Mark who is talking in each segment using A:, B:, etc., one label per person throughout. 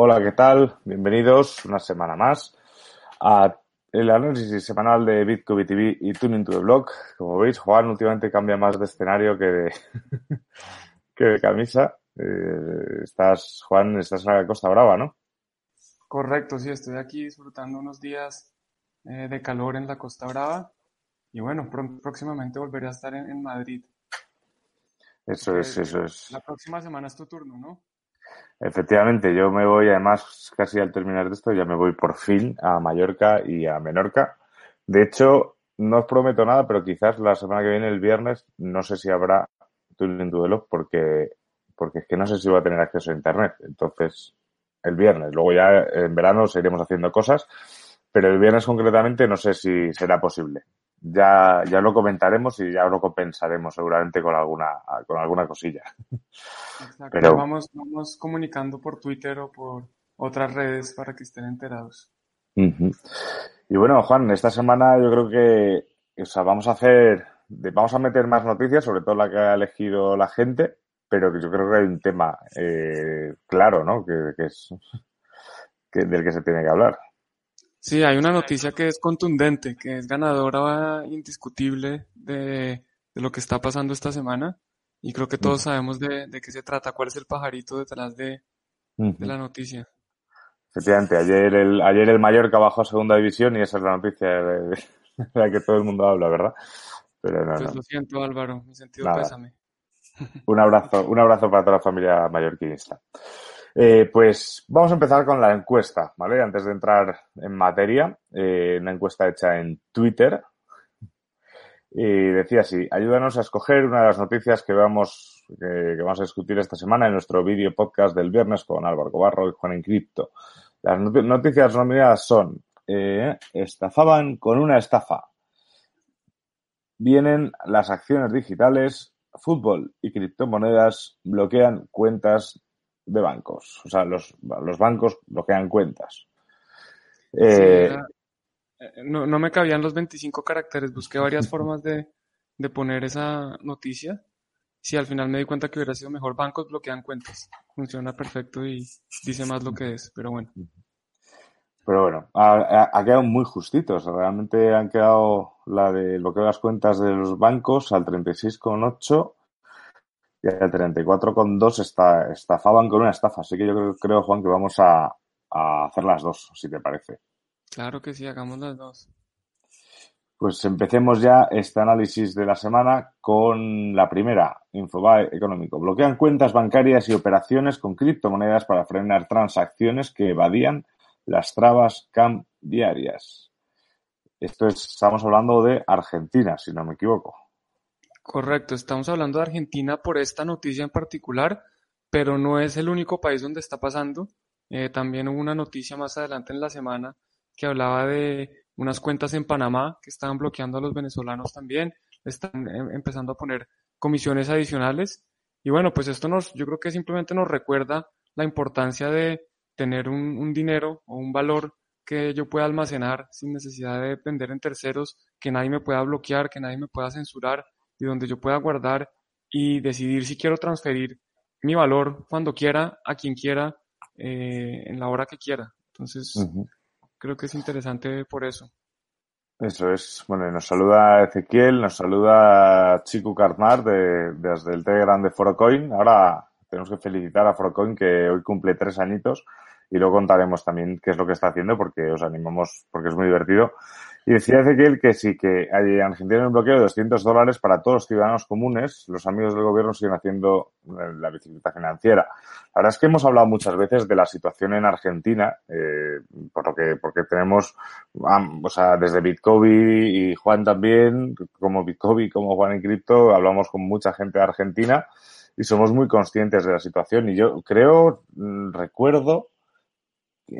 A: Hola, ¿qué tal? Bienvenidos una semana más a el análisis semanal de Bitcoin BTV y Tuning to the Block. Como veis, Juan últimamente cambia más de escenario que de, que de camisa. Eh, estás, Juan, estás en la Costa Brava, ¿no?
B: Correcto, sí, estoy aquí disfrutando unos días eh, de calor en la Costa Brava. Y bueno, próximamente volveré a estar en, en Madrid.
A: Eso es, eso es.
B: La próxima semana es tu turno, ¿no?
A: Efectivamente, yo me voy, además, casi al terminar de esto, ya me voy por fin a Mallorca y a Menorca. De hecho, no os prometo nada, pero quizás la semana que viene, el viernes, no sé si habrá Tuning Duelo porque, porque es que no sé si voy a tener acceso a Internet. Entonces, el viernes. Luego ya en verano seguiremos haciendo cosas, pero el viernes concretamente no sé si será posible ya, ya lo comentaremos y ya lo compensaremos seguramente con alguna, con alguna cosilla.
B: Exacto. Pero vamos, vamos comunicando por Twitter o por otras redes para que estén enterados.
A: Y bueno, Juan, esta semana yo creo que o sea, vamos a hacer, vamos a meter más noticias, sobre todo la que ha elegido la gente, pero que yo creo que hay un tema eh, claro, ¿no? Que, que es que, del que se tiene que hablar.
B: Sí, hay una noticia que es contundente, que es ganadora indiscutible de, lo que está pasando esta semana. Y creo que todos sabemos de, qué se trata, cuál es el pajarito detrás de, la noticia.
A: Efectivamente, ayer el, ayer el Mallorca bajó a segunda división y esa es la noticia de, la que todo el mundo habla, ¿verdad?
B: Pero no, pues lo siento, Álvaro, mi sentido pésame.
A: Un abrazo, un abrazo para toda la familia mallorquinista. Eh, pues vamos a empezar con la encuesta, ¿vale? Antes de entrar en materia, eh, una encuesta hecha en Twitter. Y decía así, ayúdanos a escoger una de las noticias que vamos, vamos a discutir esta semana en nuestro vídeo podcast del viernes con Álvaro Cobarro y Juan Encripto. Las noticias nominadas son, eh, estafaban con una estafa. Vienen las acciones digitales, fútbol y criptomonedas bloquean cuentas de bancos. O sea, los, los bancos bloquean cuentas.
B: Eh, eh, no, no, me cabían los 25 caracteres. Busqué varias formas de, de poner esa noticia. Si al final me di cuenta que hubiera sido mejor, bancos bloquean cuentas. Funciona perfecto y dice más lo que es, pero bueno.
A: Pero bueno, ha, ha quedado muy justitos. Realmente han quedado la de bloqueo de las cuentas de los bancos al 36,8 y el 34,2 está, estafaban con una estafa. Así que yo creo, creo Juan, que vamos a, a, hacer las dos, si te parece.
B: Claro que sí, hagamos las dos.
A: Pues empecemos ya este análisis de la semana con la primera, Infobae Económico. Bloquean cuentas bancarias y operaciones con criptomonedas para frenar transacciones que evadían las trabas cambiarias. Esto es, estamos hablando de Argentina, si no me equivoco.
B: Correcto, estamos hablando de Argentina por esta noticia en particular, pero no es el único país donde está pasando. Eh, también hubo una noticia más adelante en la semana que hablaba de unas cuentas en Panamá que estaban bloqueando a los venezolanos también, están em, empezando a poner comisiones adicionales. Y bueno, pues esto nos, yo creo que simplemente nos recuerda la importancia de tener un, un dinero o un valor que yo pueda almacenar sin necesidad de depender en terceros, que nadie me pueda bloquear, que nadie me pueda censurar y donde yo pueda guardar y decidir si quiero transferir mi valor cuando quiera, a quien quiera, eh, en la hora que quiera. Entonces, creo que es interesante por eso.
A: Eso es. Bueno, nos saluda Ezequiel, nos saluda Chico Carmar de, desde el Telegram de Forocoin. Ahora tenemos que felicitar a Forocoin que hoy cumple tres añitos y luego contaremos también qué es lo que está haciendo porque os animamos, porque es muy divertido. Y decía Ezequiel que sí, que hay Argentina un bloqueo de 200 dólares para todos los ciudadanos comunes. Los amigos del gobierno siguen haciendo eh, la bicicleta financiera. La verdad es que hemos hablado muchas veces de la situación en Argentina, eh, por lo que, porque tenemos, o sea, desde Bitcoin y Juan también, como Bitcoin, como Juan en Cripto, hablamos con mucha gente de Argentina y somos muy conscientes de la situación. Y yo creo, mm, recuerdo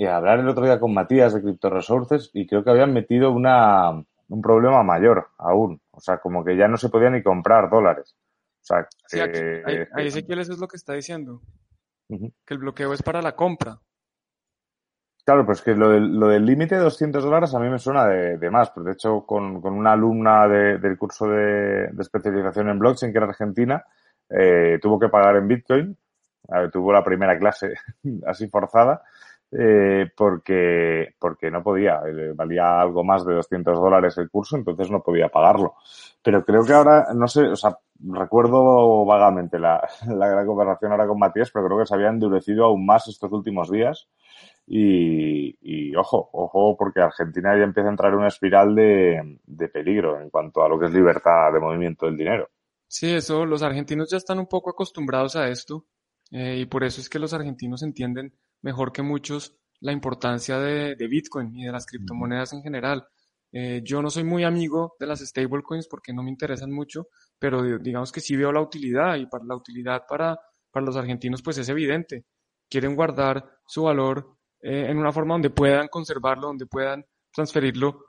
A: hablar el otro día con Matías de Crypto Resources y creo que habían metido una, un problema mayor aún. O sea, como que ya no se podía ni comprar dólares. O sea,
B: sí,
A: que,
B: ahí, ahí Ezequiel eso es lo que está diciendo. Que el bloqueo es para la compra.
A: Claro, pues que lo del lo del límite de 200 dólares a mí me suena de, de más. Pero de hecho, con, con una alumna de, del curso de, de, especialización en blockchain, que era argentina, eh, tuvo que pagar en Bitcoin. A ver, tuvo la primera clase así forzada eh, porque, porque no podía, eh, valía algo más de 200 dólares el curso, entonces no podía pagarlo. Pero creo que ahora, no sé, o sea, recuerdo vagamente la, la gran conversación ahora con Matías, pero creo que se había endurecido aún más estos últimos días. Y, y, ojo, ojo, porque Argentina ya empieza a entrar en una espiral de, de peligro en cuanto a lo que es libertad de movimiento del dinero.
B: Sí, eso, los argentinos ya están un poco acostumbrados a esto eh, y por eso es que los argentinos entienden mejor que muchos la importancia de, de Bitcoin y de las criptomonedas en general. Eh, yo no soy muy amigo de las stablecoins porque no me interesan mucho, pero digamos que sí veo la utilidad y para la utilidad para, para los argentinos pues es evidente. Quieren guardar su valor eh, en una forma donde puedan conservarlo, donde puedan transferirlo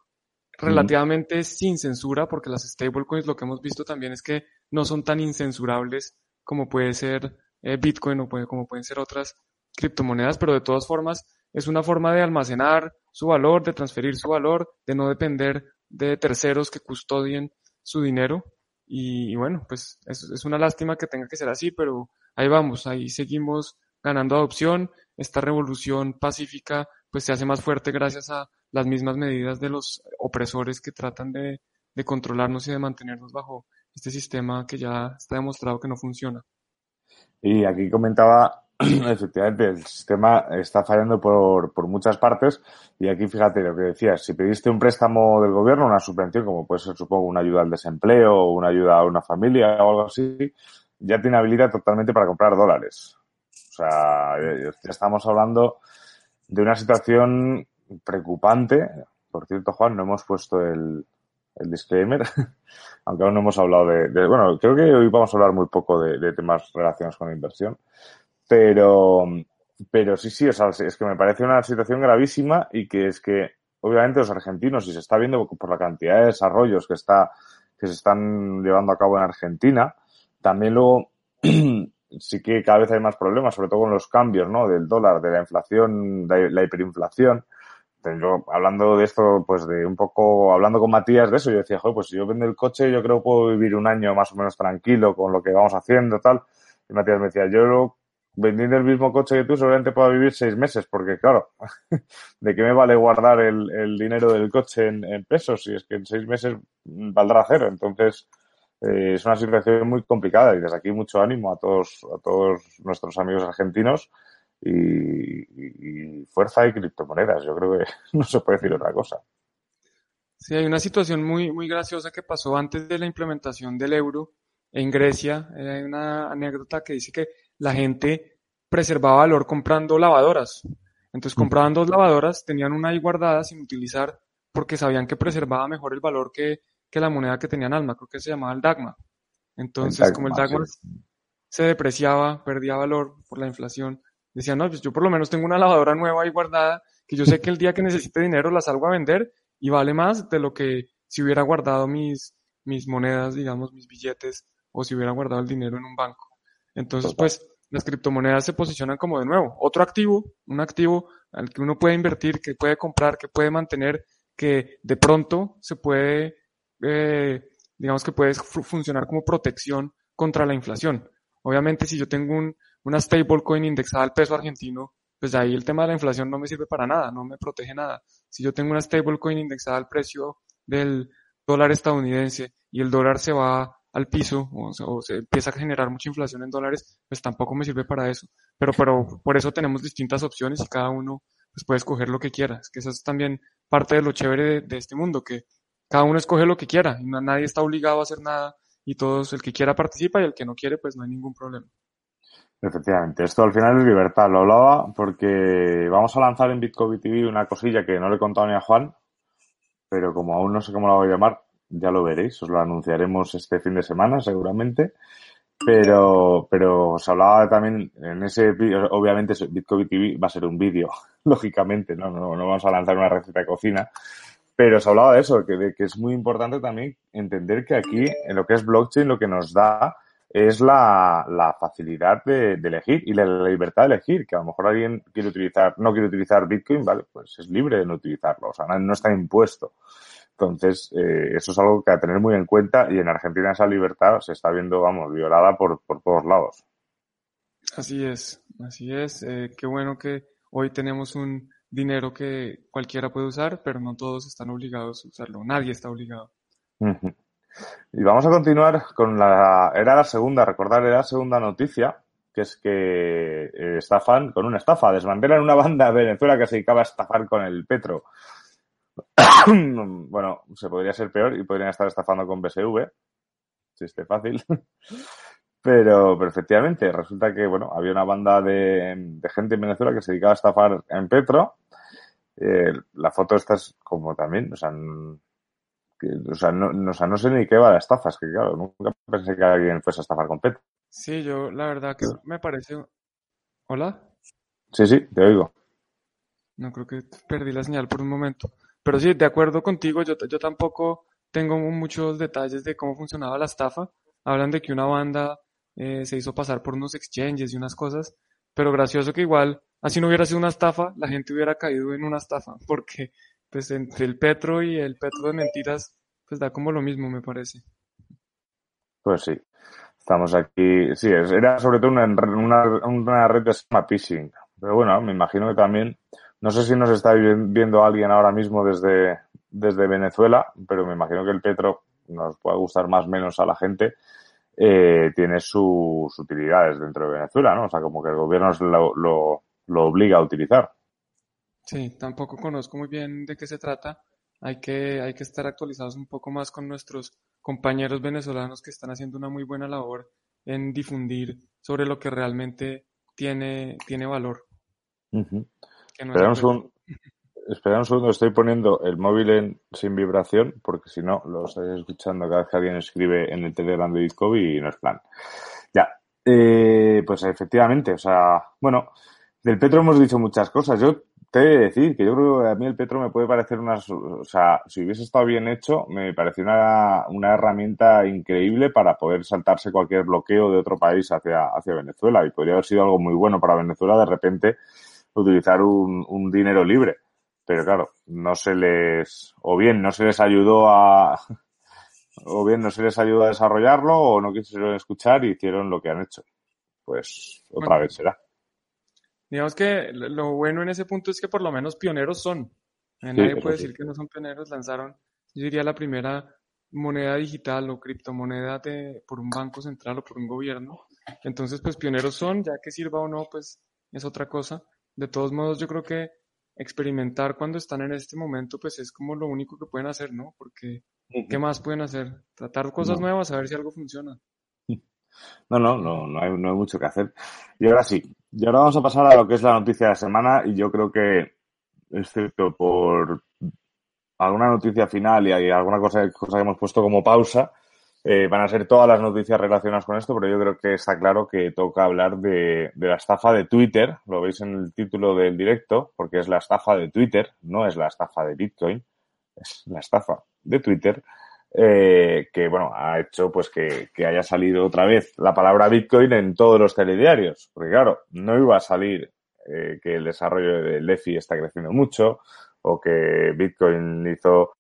B: relativamente sin censura, porque las stablecoins lo que hemos visto también es que no son tan incensurables como puede ser eh, Bitcoin o puede, como pueden ser otras criptomonedas, pero de todas formas es una forma de almacenar su valor, de transferir su valor, de no depender de terceros que custodien su dinero. Y, bueno, pues es, es, una lástima que tenga que ser así, pero ahí vamos, ahí seguimos ganando adopción. Esta revolución pacífica pues se hace más fuerte gracias a las mismas medidas de los opresores que tratan de controlarnos y de mantenernos bajo este sistema que ya está demostrado que no funciona.
A: Y aquí comentaba efectivamente, el sistema está fallando por, por muchas partes y aquí fíjate lo que decías, si pediste un préstamo del gobierno, una subvención, como puede ser supongo una ayuda al desempleo o una ayuda a una familia o algo así, ya tiene habilidad totalmente para comprar dólares. O sea, ya estamos hablando de una situación preocupante. Por cierto, Juan, no hemos puesto el, el disclaimer, aunque aún no hemos hablado de, bueno, creo que hoy vamos a hablar muy poco de temas relacionados con la inversión, pero, pero sí, sí, o sea, es que me parece una situación gravísima y que es que, obviamente, los argentinos, y se está viendo por la cantidad de desarrollos que está, que se están llevando a cabo en Argentina, también luego sí que cada vez hay más problemas, sobre todo con los cambios, ¿no? Del dólar, de la inflación, de la hiperinflación. Yo, hablando de esto, pues de un poco, hablando con Matías de eso, yo decía, joder, pues si yo vendo el coche, yo creo que puedo vivir un año más o menos tranquilo con lo que vamos haciendo, tal. Y Matías me decía, yo vendiendo el mismo coche que tú, seguramente pueda vivir seis meses, porque claro, ¿de qué me vale guardar el, el dinero del coche en, pesos si es que en seis meses valdrá cero? Entonces, eh, es una situación muy complicada y desde aquí mucho ánimo a todos, a todos nuestros amigos argentinos y, y fuerza y criptomonedas. Yo creo que no se puede decir otra cosa.
B: Sí, hay una situación muy, muy graciosa que pasó antes de la implementación del euro en Grecia. Hay una anécdota que dice que la gente preservaba valor comprando lavadoras. Entonces compraban dos lavadoras, tenían una ahí guardada sin utilizar porque sabían que preservaba mejor el valor que, que la moneda que tenían alma, creo que se llamaba el Dagma. Entonces, el Dagma, como el Dagma sí. se depreciaba, perdía valor por la inflación, decían, no, pues yo por lo menos tengo una lavadora nueva ahí guardada, que yo sé que el día que necesite dinero la salgo a vender y vale más de lo que si hubiera guardado mis, mis monedas, digamos, mis billetes, o si hubiera guardado el dinero en un banco. Entonces, pues, las criptomonedas se posicionan como de nuevo, otro activo, un activo al que uno puede invertir, que puede comprar, que puede mantener, que de pronto se puede, eh, digamos que puede funcionar como protección contra la inflación. Obviamente, si yo tengo un, una stablecoin indexada al peso argentino, pues ahí el tema de la inflación no me sirve para nada, no me protege nada. Si yo tengo una stablecoin indexada al precio del dólar estadounidense y el dólar se va al piso o, se empieza a generar mucha inflación en dólares, pues tampoco me sirve para eso. Pero, pero por eso tenemos distintas opciones y cada uno pues puede escoger lo que quiera. Es que eso es también parte de lo chévere de, de este mundo, que cada uno escoge lo que quiera y no, nadie está obligado a hacer nada y todos, el que quiera participa y el que no quiere, pues no hay ningún problema.
A: Efectivamente, esto al final es libertad. Lo hablaba porque vamos a lanzar en Bitcoin TV una cosilla que no le he contado ni a Juan, pero como aún no sé cómo la voy a llamar, ya lo veréis, os lo anunciaremos este fin de semana seguramente, Pero, pero os hablaba también en ese obviamente Bitcoin TV va a ser un vídeo, lógicamente, ¿no? ¿no? No, vamos a lanzar una receta de cocina, pero os hablaba de eso, que, de que es muy importante también entender que aquí, en lo que es blockchain, lo que nos da es la, la facilidad de, de, elegir y la, libertad de elegir, que a lo mejor alguien quiere utilizar, no quiere utilizar Bitcoin, vale, pues es libre de no utilizarlo, o sea, no, no está impuesto. Entonces, eh, eso es algo que a tener muy en cuenta y en Argentina esa libertad se está viendo, vamos, violada por, por todos lados.
B: Así es, así es. Eh, qué bueno que hoy tenemos un dinero que cualquiera puede usar, pero no todos están obligados a usarlo. Nadie está obligado.
A: Y vamos a continuar con la, era la segunda, recordar, era la segunda noticia, que es que eh, estafan con una estafa, desmantelan una banda de Venezuela que se dedicaba a estafar con el petro. bueno, se podría ser peor y podrían estar estafando con BSV, si esté fácil. Pero, pero, efectivamente, resulta que, bueno, había una banda de, de, gente en Venezuela que se dedicaba a estafar en Petro. Eh, la foto esta es como también, o sea, que, o, sea, no, o sea, no sé ni qué va de estafas, que claro, nunca pensé que alguien fuese a estafar con Petro.
B: Sí, yo la verdad que me parece... ¿Hola?
A: Sí, sí, te oigo.
B: No creo que perdí la señal por un momento. Pero sí, de acuerdo contigo, yo, yo tampoco tengo muchos detalles de cómo funcionaba la estafa. Hablan de que una banda eh, se hizo pasar por unos exchanges y unas cosas, pero gracioso que igual, así no hubiera sido una estafa, la gente hubiera caído en una estafa, porque pues entre el Petro y el Petro de mentiras, pues da como lo mismo, me parece.
A: Pues sí, estamos aquí, sí, era sobre todo una, una, red de llama phishing, pero bueno, me imagino que también no sé si nos está viendo alguien ahora mismo desde, desde Venezuela, pero me imagino que el petro nos puede gustar más o menos a la gente. Eh, tiene sus utilidades dentro de Venezuela, ¿no? O sea, como que el gobierno lo, lo, lo obliga a utilizar.
B: Sí, tampoco conozco muy bien de qué se trata. Hay que, hay que estar actualizados un poco más con nuestros compañeros venezolanos que están haciendo una muy buena labor en difundir sobre lo que realmente tiene, tiene valor.
A: Uh Espera un, segundo, espera un segundo, estoy poniendo el móvil en, sin vibración porque si no lo estáis escuchando cada vez que alguien escribe en el Telegram de Bitcoin y no es plan. Ya, eh, pues efectivamente, o sea, bueno, del Petro hemos dicho muchas cosas. Yo te he de decir que yo creo que a mí el Petro me puede parecer una, o sea, si hubiese estado bien hecho, me parece una, una herramienta increíble para poder saltarse cualquier bloqueo de otro país hacia, hacia Venezuela y podría haber sido algo muy bueno para Venezuela de repente utilizar un, un dinero libre. Pero claro, no se les, o bien no se les ayudó a, o bien no se les ayudó a desarrollarlo o no quisieron escuchar y hicieron lo que han hecho. Pues otra
B: Bueno.
A: vez será.
B: Digamos que lo bueno en ese punto es que por lo menos pioneros son. Eh,
A: Sí,
B: Nadie puede
A: sí.
B: decir que no son pioneros. Lanzaron, yo diría, la primera moneda digital o criptomoneda de, por un banco central o por un gobierno. Entonces, pues pioneros son, ya que sirva o no, pues es otra cosa. De todos modos, yo creo que experimentar cuando están en este momento, pues es como lo único que pueden hacer, ¿no? Porque, ¿qué más pueden hacer? Tratar cosas
A: No.
B: nuevas, a ver si algo funciona.
A: No, no, no, no hay, no hay mucho que hacer. Y ahora sí, y ahora vamos a pasar a lo que es la noticia de la semana y yo creo que, excepto por alguna noticia final y hay alguna cosa, cosa que hemos puesto como pausa, eh, van a ser todas las noticias relacionadas con esto, pero yo creo que está claro que toca hablar de, de la estafa de Twitter, lo veis en el título del directo, porque es la estafa de Twitter, no es la estafa de Bitcoin, es la estafa de Twitter, eh, que bueno, ha hecho pues que, que haya salido otra vez la palabra Bitcoin en todos los telediarios, porque claro, no iba a salir eh, que el desarrollo del DeFi está creciendo mucho, o que Bitcoin hizo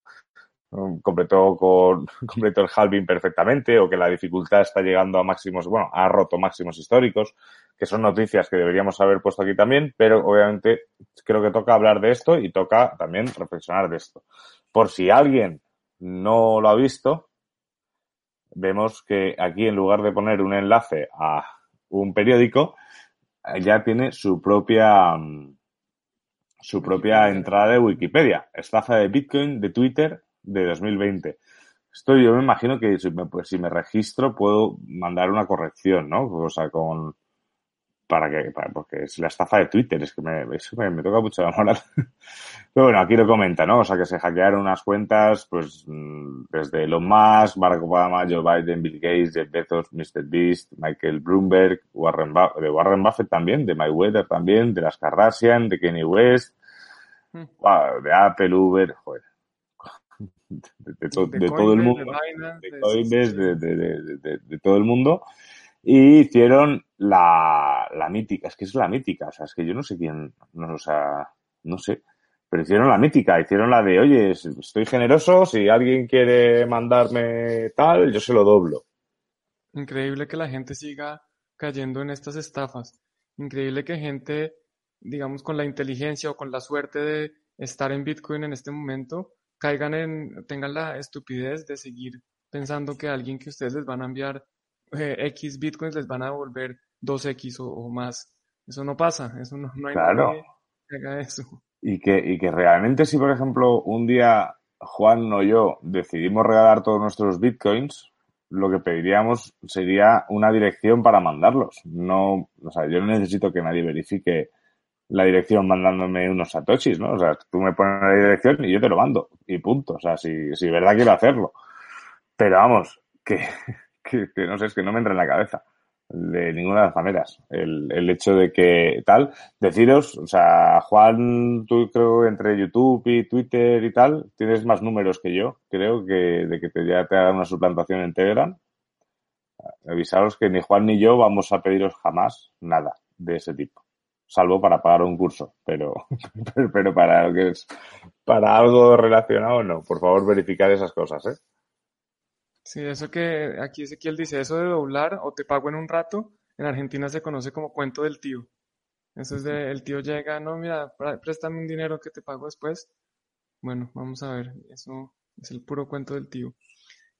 A: completó con completó el halving perfectamente o que la dificultad está llegando a máximos, bueno, ha roto máximos históricos, que son noticias que deberíamos haber puesto aquí también, pero obviamente creo que toca hablar de esto y toca también reflexionar de esto. Por si alguien no lo ha visto, vemos que aquí en lugar de poner un enlace a un periódico, ya tiene su propia mm, su propia entrada de Wikipedia. Estafa de Bitcoin de Twitter de 2020. Esto yo me imagino que si me, pues, si me registro puedo mandar una corrección, ¿no? O sea, con... para que, para, porque es la estafa de Twitter, es que me, eso me, toca mucho la moral. Pero bueno, aquí lo comenta, ¿no? O sea, que se hackearon unas cuentas, pues, mm, desde Elon Musk, Barack Obama, Joe Biden, Bill Gates, Jeff Bezos, Mr. Beast, Michael Bloomberg, Warren Buffett, de Warren Buffett también, de Mayweather también, de las Kardashian, de Kanye West, hmm. de Apple, Uber, joder. De, todo el mundo, de todo el mundo y hicieron la, la mítica, es que es la mítica, o sea, es que yo no sé quién, no, o sea, no sé, pero hicieron la mítica, hicieron la de, oye, estoy generoso, si alguien quiere mandarme tal, yo se lo doblo.
B: Increíble que la gente siga cayendo en estas estafas. Increíble que gente, digamos, con la inteligencia o con la suerte de estar en Bitcoin en este momento, caigan en, tengan la estupidez de seguir pensando que alguien que ustedes les van a enviar eh, X bitcoins les van a devolver 2X o, más. Eso no pasa, eso no, hay
A: claro.
B: que haga eso.
A: Y que, y que realmente si, por ejemplo, un día Juan o yo decidimos regalar todos nuestros bitcoins, lo que pediríamos sería una dirección para mandarlos. No, o sea, yo no necesito que nadie verifique la dirección mandándome unos satoshis, ¿no? O sea, tú me pones la dirección y yo te lo mando y punto. O sea, si, si verdad quiero hacerlo. Pero vamos, que, que, no sé, es que no me entra en la cabeza de ninguna de las maneras. El, el hecho de que tal, deciros, o sea, Juan, tú creo entre YouTube y Twitter y tal, tienes más números que yo, creo que de que te, ya te hagan una suplantación en Telegram. Avisaros que ni Juan ni yo vamos a pediros jamás nada de ese tipo. Salvo para pagar un curso, pero, pero, para lo que es, para algo relacionado no. Por favor, verificar esas cosas, ¿eh?
B: Sí, eso que aquí Ezequiel dice, eso de doblar o te pago en un rato, en Argentina se conoce como cuento del tío. Eso es de, el tío llega, no, mira, préstame un dinero que te pago después. Bueno, vamos a ver, eso es el puro cuento del tío.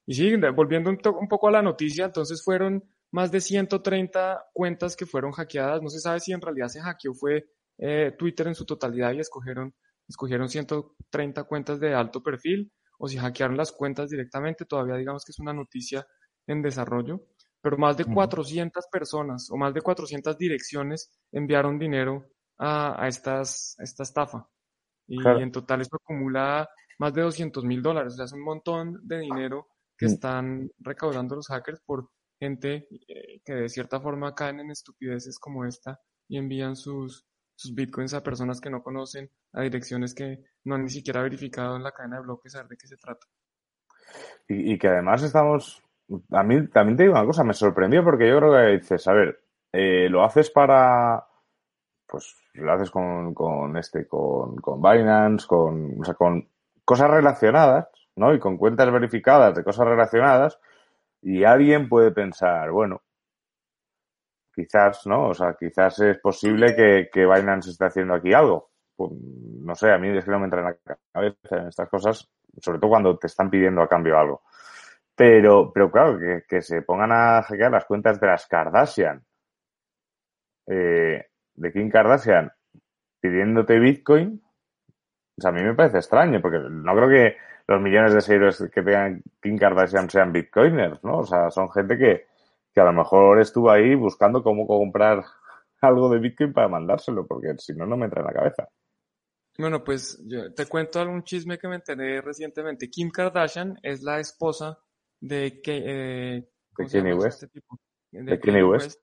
B: Y sí, volviendo un, poco a la noticia, entonces fueron más de 130 cuentas que fueron hackeadas. No se sabe si en realidad se hackeó fue eh, Twitter en su totalidad y escogieron, escogieron 130 cuentas de alto perfil o si hackearon las cuentas directamente, todavía digamos que es una noticia en desarrollo, pero más de 400 personas o más de 400 direcciones enviaron dinero a, a, estas, esta estafa. Y en total eso acumula más de 200 mil dólares, o sea, es un montón de dinero que mm. están recaudando los hackers por gente eh, que de cierta forma caen en estupideces como esta y envían sus, sus bitcoins a personas que no conocen, a direcciones que no han ni siquiera verificado en la cadena de bloques, a ver de qué se trata.
A: Y, que además estamos, a mí también te digo una cosa, me sorprendió porque yo creo que dices, a ver, eh, lo haces para, pues lo haces con, con este, con, con Binance, con, o sea, con cosas relacionadas, ¿no? Y con cuentas verificadas de cosas relacionadas, y alguien puede pensar, bueno, quizás, ¿no? O sea, quizás es posible que, que Binance esté haciendo aquí algo. Pues, no sé, a mí es que no me entra en la cabeza en estas cosas, sobre todo cuando te están pidiendo a cambio algo. Pero, pero claro, que, que se pongan a hackear las cuentas de las Kardashian, eh, de Kim Kardashian, pidiéndote Bitcoin, o sea, a mí me parece extraño, porque no creo que los millones de seguidores que tengan Kim Kardashian sean bitcoiners, ¿no? O sea, son gente que, que a lo mejor estuvo ahí buscando cómo comprar algo de Bitcoin para mandárselo, porque si no, no me entra en la cabeza.
B: Bueno, pues yo te cuento algún chisme que me enteré recientemente. Kim Kardashian es la esposa de,
A: eh, Kanye West. Este de, West.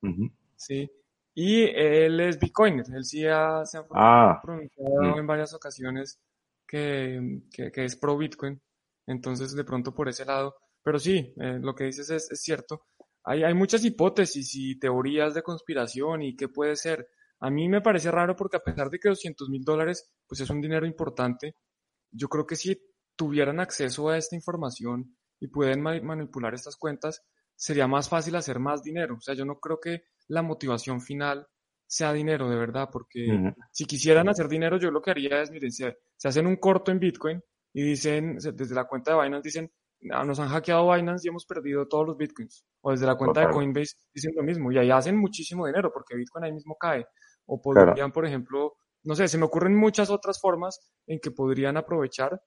B: Sí. Y él es Bitcoiner. Él sí ha, se ha ah. pronunciado en varias ocasiones que, es pro Bitcoin. Entonces, de pronto por ese lado. Pero sí, eh, lo que dices es, cierto hay, hay muchas hipótesis y teorías de conspiración y qué puede ser. A mí me parece raro porque a pesar de que 200 mil dólares pues es un dinero importante, yo creo que si tuvieran acceso a esta información y pueden manipular estas cuentas, sería más fácil hacer más dinero. O sea, yo no creo que la motivación final sea dinero, de verdad, porque si quisieran hacer dinero, yo lo que haría es, miren, se, se hacen un corto en Bitcoin y dicen, desde la cuenta de Binance dicen, Ah, nos han hackeado Binance y hemos perdido todos los bitcoins. O desde la cuenta de Coinbase dicen lo mismo. Y ahí hacen muchísimo dinero porque Bitcoin ahí mismo cae. O podrían, por ejemplo, no sé, se me ocurren muchas otras formas en que podrían aprovechar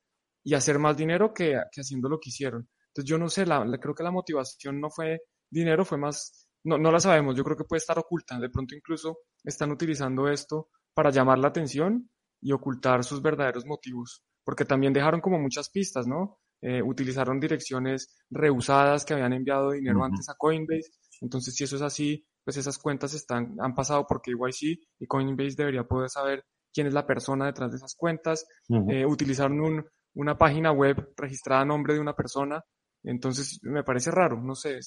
B: y hacer más dinero que, haciendo lo que hicieron. Entonces yo no sé, la, creo que la motivación no fue dinero, fue más no, no la sabemos, yo creo que puede estar oculta. De pronto incluso están utilizando esto para llamar la atención y ocultar sus verdaderos motivos, porque también dejaron como muchas pistas, ¿no? Eh, utilizaron direcciones reusadas que habían enviado dinero antes a Coinbase. Entonces, si eso es así, pues esas cuentas están, han pasado por KYC y Coinbase debería poder saber quién es la persona detrás de esas cuentas. Eh, utilizaron un, una página web registrada a nombre de una persona. Entonces, me parece raro, no sé,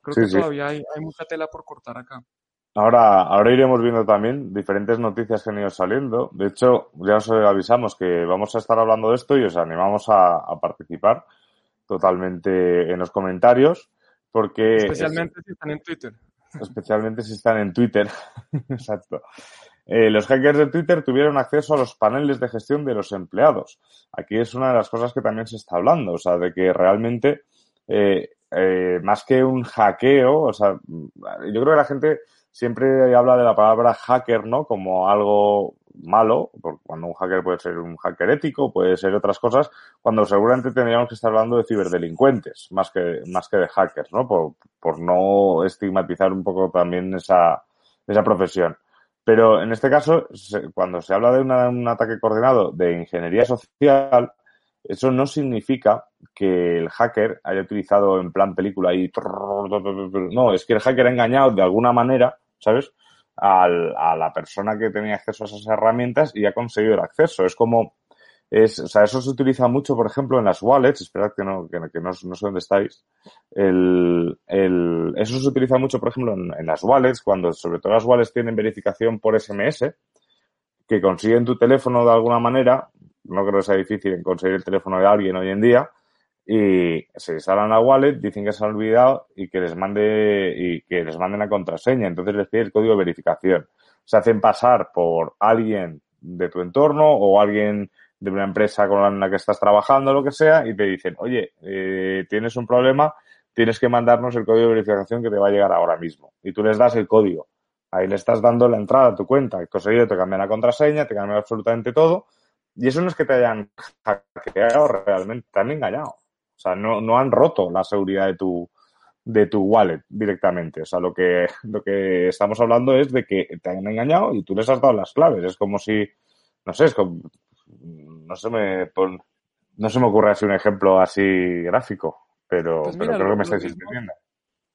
B: creo que todavía hay, hay mucha tela por cortar acá.
A: Ahora, ahora iremos viendo también diferentes noticias que han ido saliendo. De hecho, ya os avisamos que vamos a estar hablando de esto y os animamos a, participar totalmente en los comentarios. Porque
B: especialmente si están en Twitter.
A: Especialmente si están en Twitter. Exacto. Eh, los hackers de Twitter tuvieron acceso a los paneles de gestión de los empleados. Aquí es una de las cosas que también se está hablando, o sea, de que realmente, eh, eh, más que un hackeo, o sea, yo creo que la gente siempre habla de la palabra hacker, ¿no? Como algo malo, porque cuando un hacker puede ser un hacker ético, puede ser otras cosas, cuando seguramente tendríamos que estar hablando de ciberdelincuentes, más que, más que de hackers, ¿no? Por, por no estigmatizar un poco también esa, esa profesión. Pero en este caso, cuando se habla de un ataque coordinado de ingeniería social, eso no significa que el hacker haya utilizado en plan película y... No, es que el hacker ha engañado de alguna manera, ¿sabes? a la persona que tenía acceso a esas herramientas y ha conseguido el acceso. Es como... Es, o sea, eso se utiliza mucho, por ejemplo, en las wallets. Esperad que no, que, no, sé dónde estáis. El, el, eso se utiliza mucho, por ejemplo, en, las wallets, cuando sobre todo las wallets tienen verificación por SMS, que consiguen tu teléfono de alguna manera no creo que sea difícil conseguir el teléfono de alguien hoy en día y se instalan la wallet, dicen que se han olvidado y que les mande y que les manden la contraseña. Entonces les pide el código de verificación. Se hacen pasar por alguien de tu entorno o alguien de una empresa con la que estás trabajando, lo que sea, y te dicen, oye, eh, tienes un problema, tienes que mandarnos el código de verificación que te va a llegar ahora mismo. Y tú les das el código. Ahí le estás dando la entrada a tu cuenta. Conseguido, te cambian la contraseña, te cambian absolutamente todo y eso no es que te hayan hackeado realmente, te han engañado. O sea, no, no han roto la seguridad de tu, de tu wallet directamente. O sea, lo que, lo que estamos hablando es de que te han engañado y tú les has dado las claves. Es como si, no sé, es como, no se me, no se me ocurre así un ejemplo así gráfico, pero, pues pero creo que me estáis entendiendo.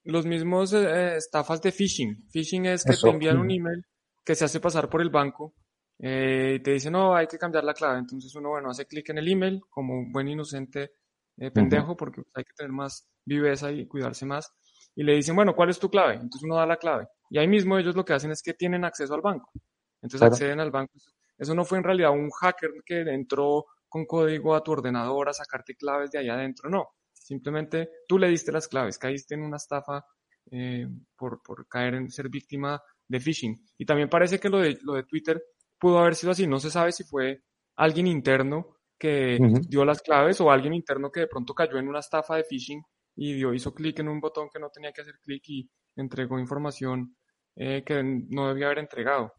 B: Los mismos eh, estafas de phishing. Phishing es que te envían un email que se hace pasar por el banco eh, te dice, no, hay que cambiar la clave. Entonces uno, bueno, hace clic en el email como un buen inocente eh, pendejo, porque hay que tener más viveza y cuidarse más. Y le dicen, bueno, ¿cuál es tu clave? Entonces uno da la clave. Y ahí mismo ellos lo que hacen es que tienen acceso al banco. Entonces acceden al banco. Eso no fue en realidad un hacker que entró con código a tu ordenador a sacarte claves de allá adentro, no. Simplemente tú le diste las claves, caíste en una estafa eh, por, por caer en ser víctima de phishing. Y también parece que lo de, lo de Twitter pudo haber sido así. No se sabe si fue alguien interno que dio las claves o alguien interno que de pronto cayó en una estafa de phishing y dio, hizo clic en un botón que no tenía que hacer clic y entregó información eh, que no debía haber entregado.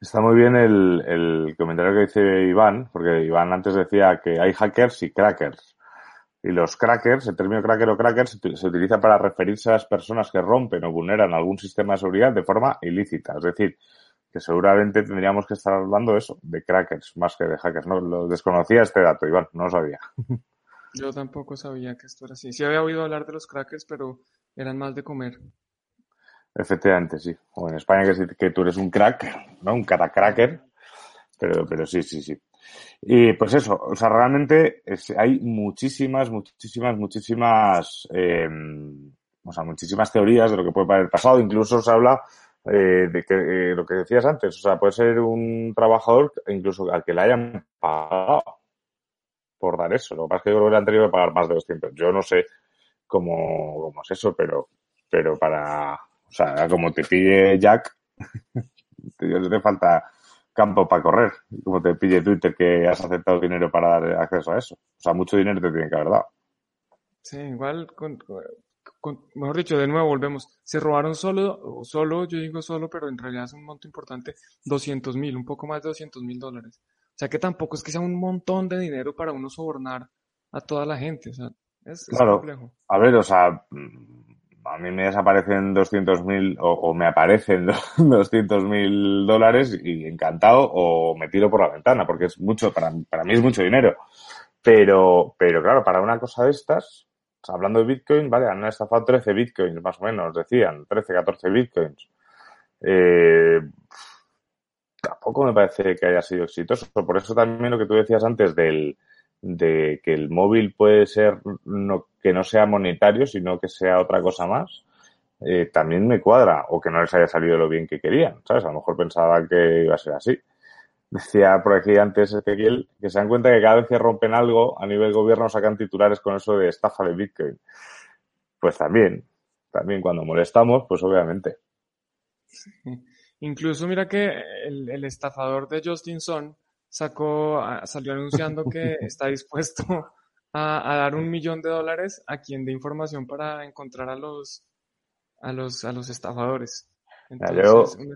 A: Está muy bien el, comentario que dice Iván, porque Iván antes decía que hay hackers y crackers. Y los crackers, el término cracker o cracker se, utiliza para referirse a las personas que rompen o vulneran algún sistema de seguridad de forma ilícita. Es decir, que seguramente tendríamos que estar hablando eso, de crackers más que de hackers. No lo desconocía este dato, Iván, no lo sabía.
B: Yo tampoco sabía que esto era así. Sí había oído hablar de los crackers, pero eran más de comer.
A: Efectivamente, sí. O en España que, que tú eres un crack, ¿no? Un catacracker. Pero, pero sí, sí, sí. Y pues eso, o sea, realmente hay muchísimas, muchísimas, muchísimas, eh, o sea, muchísimas teorías de lo que puede haber pasado. Incluso se habla eh, de que eh, lo que decías antes, o sea, puede ser un trabajador incluso al que le hayan pagado por dar eso. Lo que pasa es que yo creo que le han tenido que pagar más de 200. Yo no sé cómo, cómo es eso, pero, pero para, o sea, como te pide Jack, te, falta campo para correr. Como te pide Twitter que has aceptado dinero para dar acceso a eso. O sea, mucho dinero te tiene que haber dado.
B: Sí, igual con, mejor dicho, de nuevo volvemos, se robaron solo, solo, yo digo solo, pero en realidad es un monto importante, 200 mil, un poco más de 200 mil dólares. O sea que tampoco es que sea un montón de dinero para uno sobornar a toda la gente, o sea, es,
A: claro. complejo. A ver, o sea, a mí me desaparecen 200.000 o, o me aparecen 200.000 dólares y encantado o me tiro por la ventana porque es mucho, para, para mí es mucho dinero. Pero, pero claro, para una cosa de estas, hablando de Bitcoin, vale, han estafado 13 Bitcoins más o menos, decían, 13, 14 Bitcoins. Eh, tampoco me parece que haya sido exitoso. Por eso también lo que tú decías antes del, de que el móvil puede ser no, que no sea monetario, sino que sea otra cosa más, eh, también me cuadra, o que no les haya salido lo bien que querían, ¿sabes? A lo mejor pensaban que iba a ser así. Decía por aquí antes Ezequiel que se dan cuenta que cada vez que rompen algo, a nivel gobierno sacan titulares con eso de estafa de Bitcoin. Pues también, también cuando molestamos, pues obviamente.
B: Incluso mira que el, el estafador de Justin Son sacó, salió anunciando que está dispuesto a, a, dar un millón de dólares a quien dé información para encontrar a los a los a los estafadores.
A: Entonces, yo,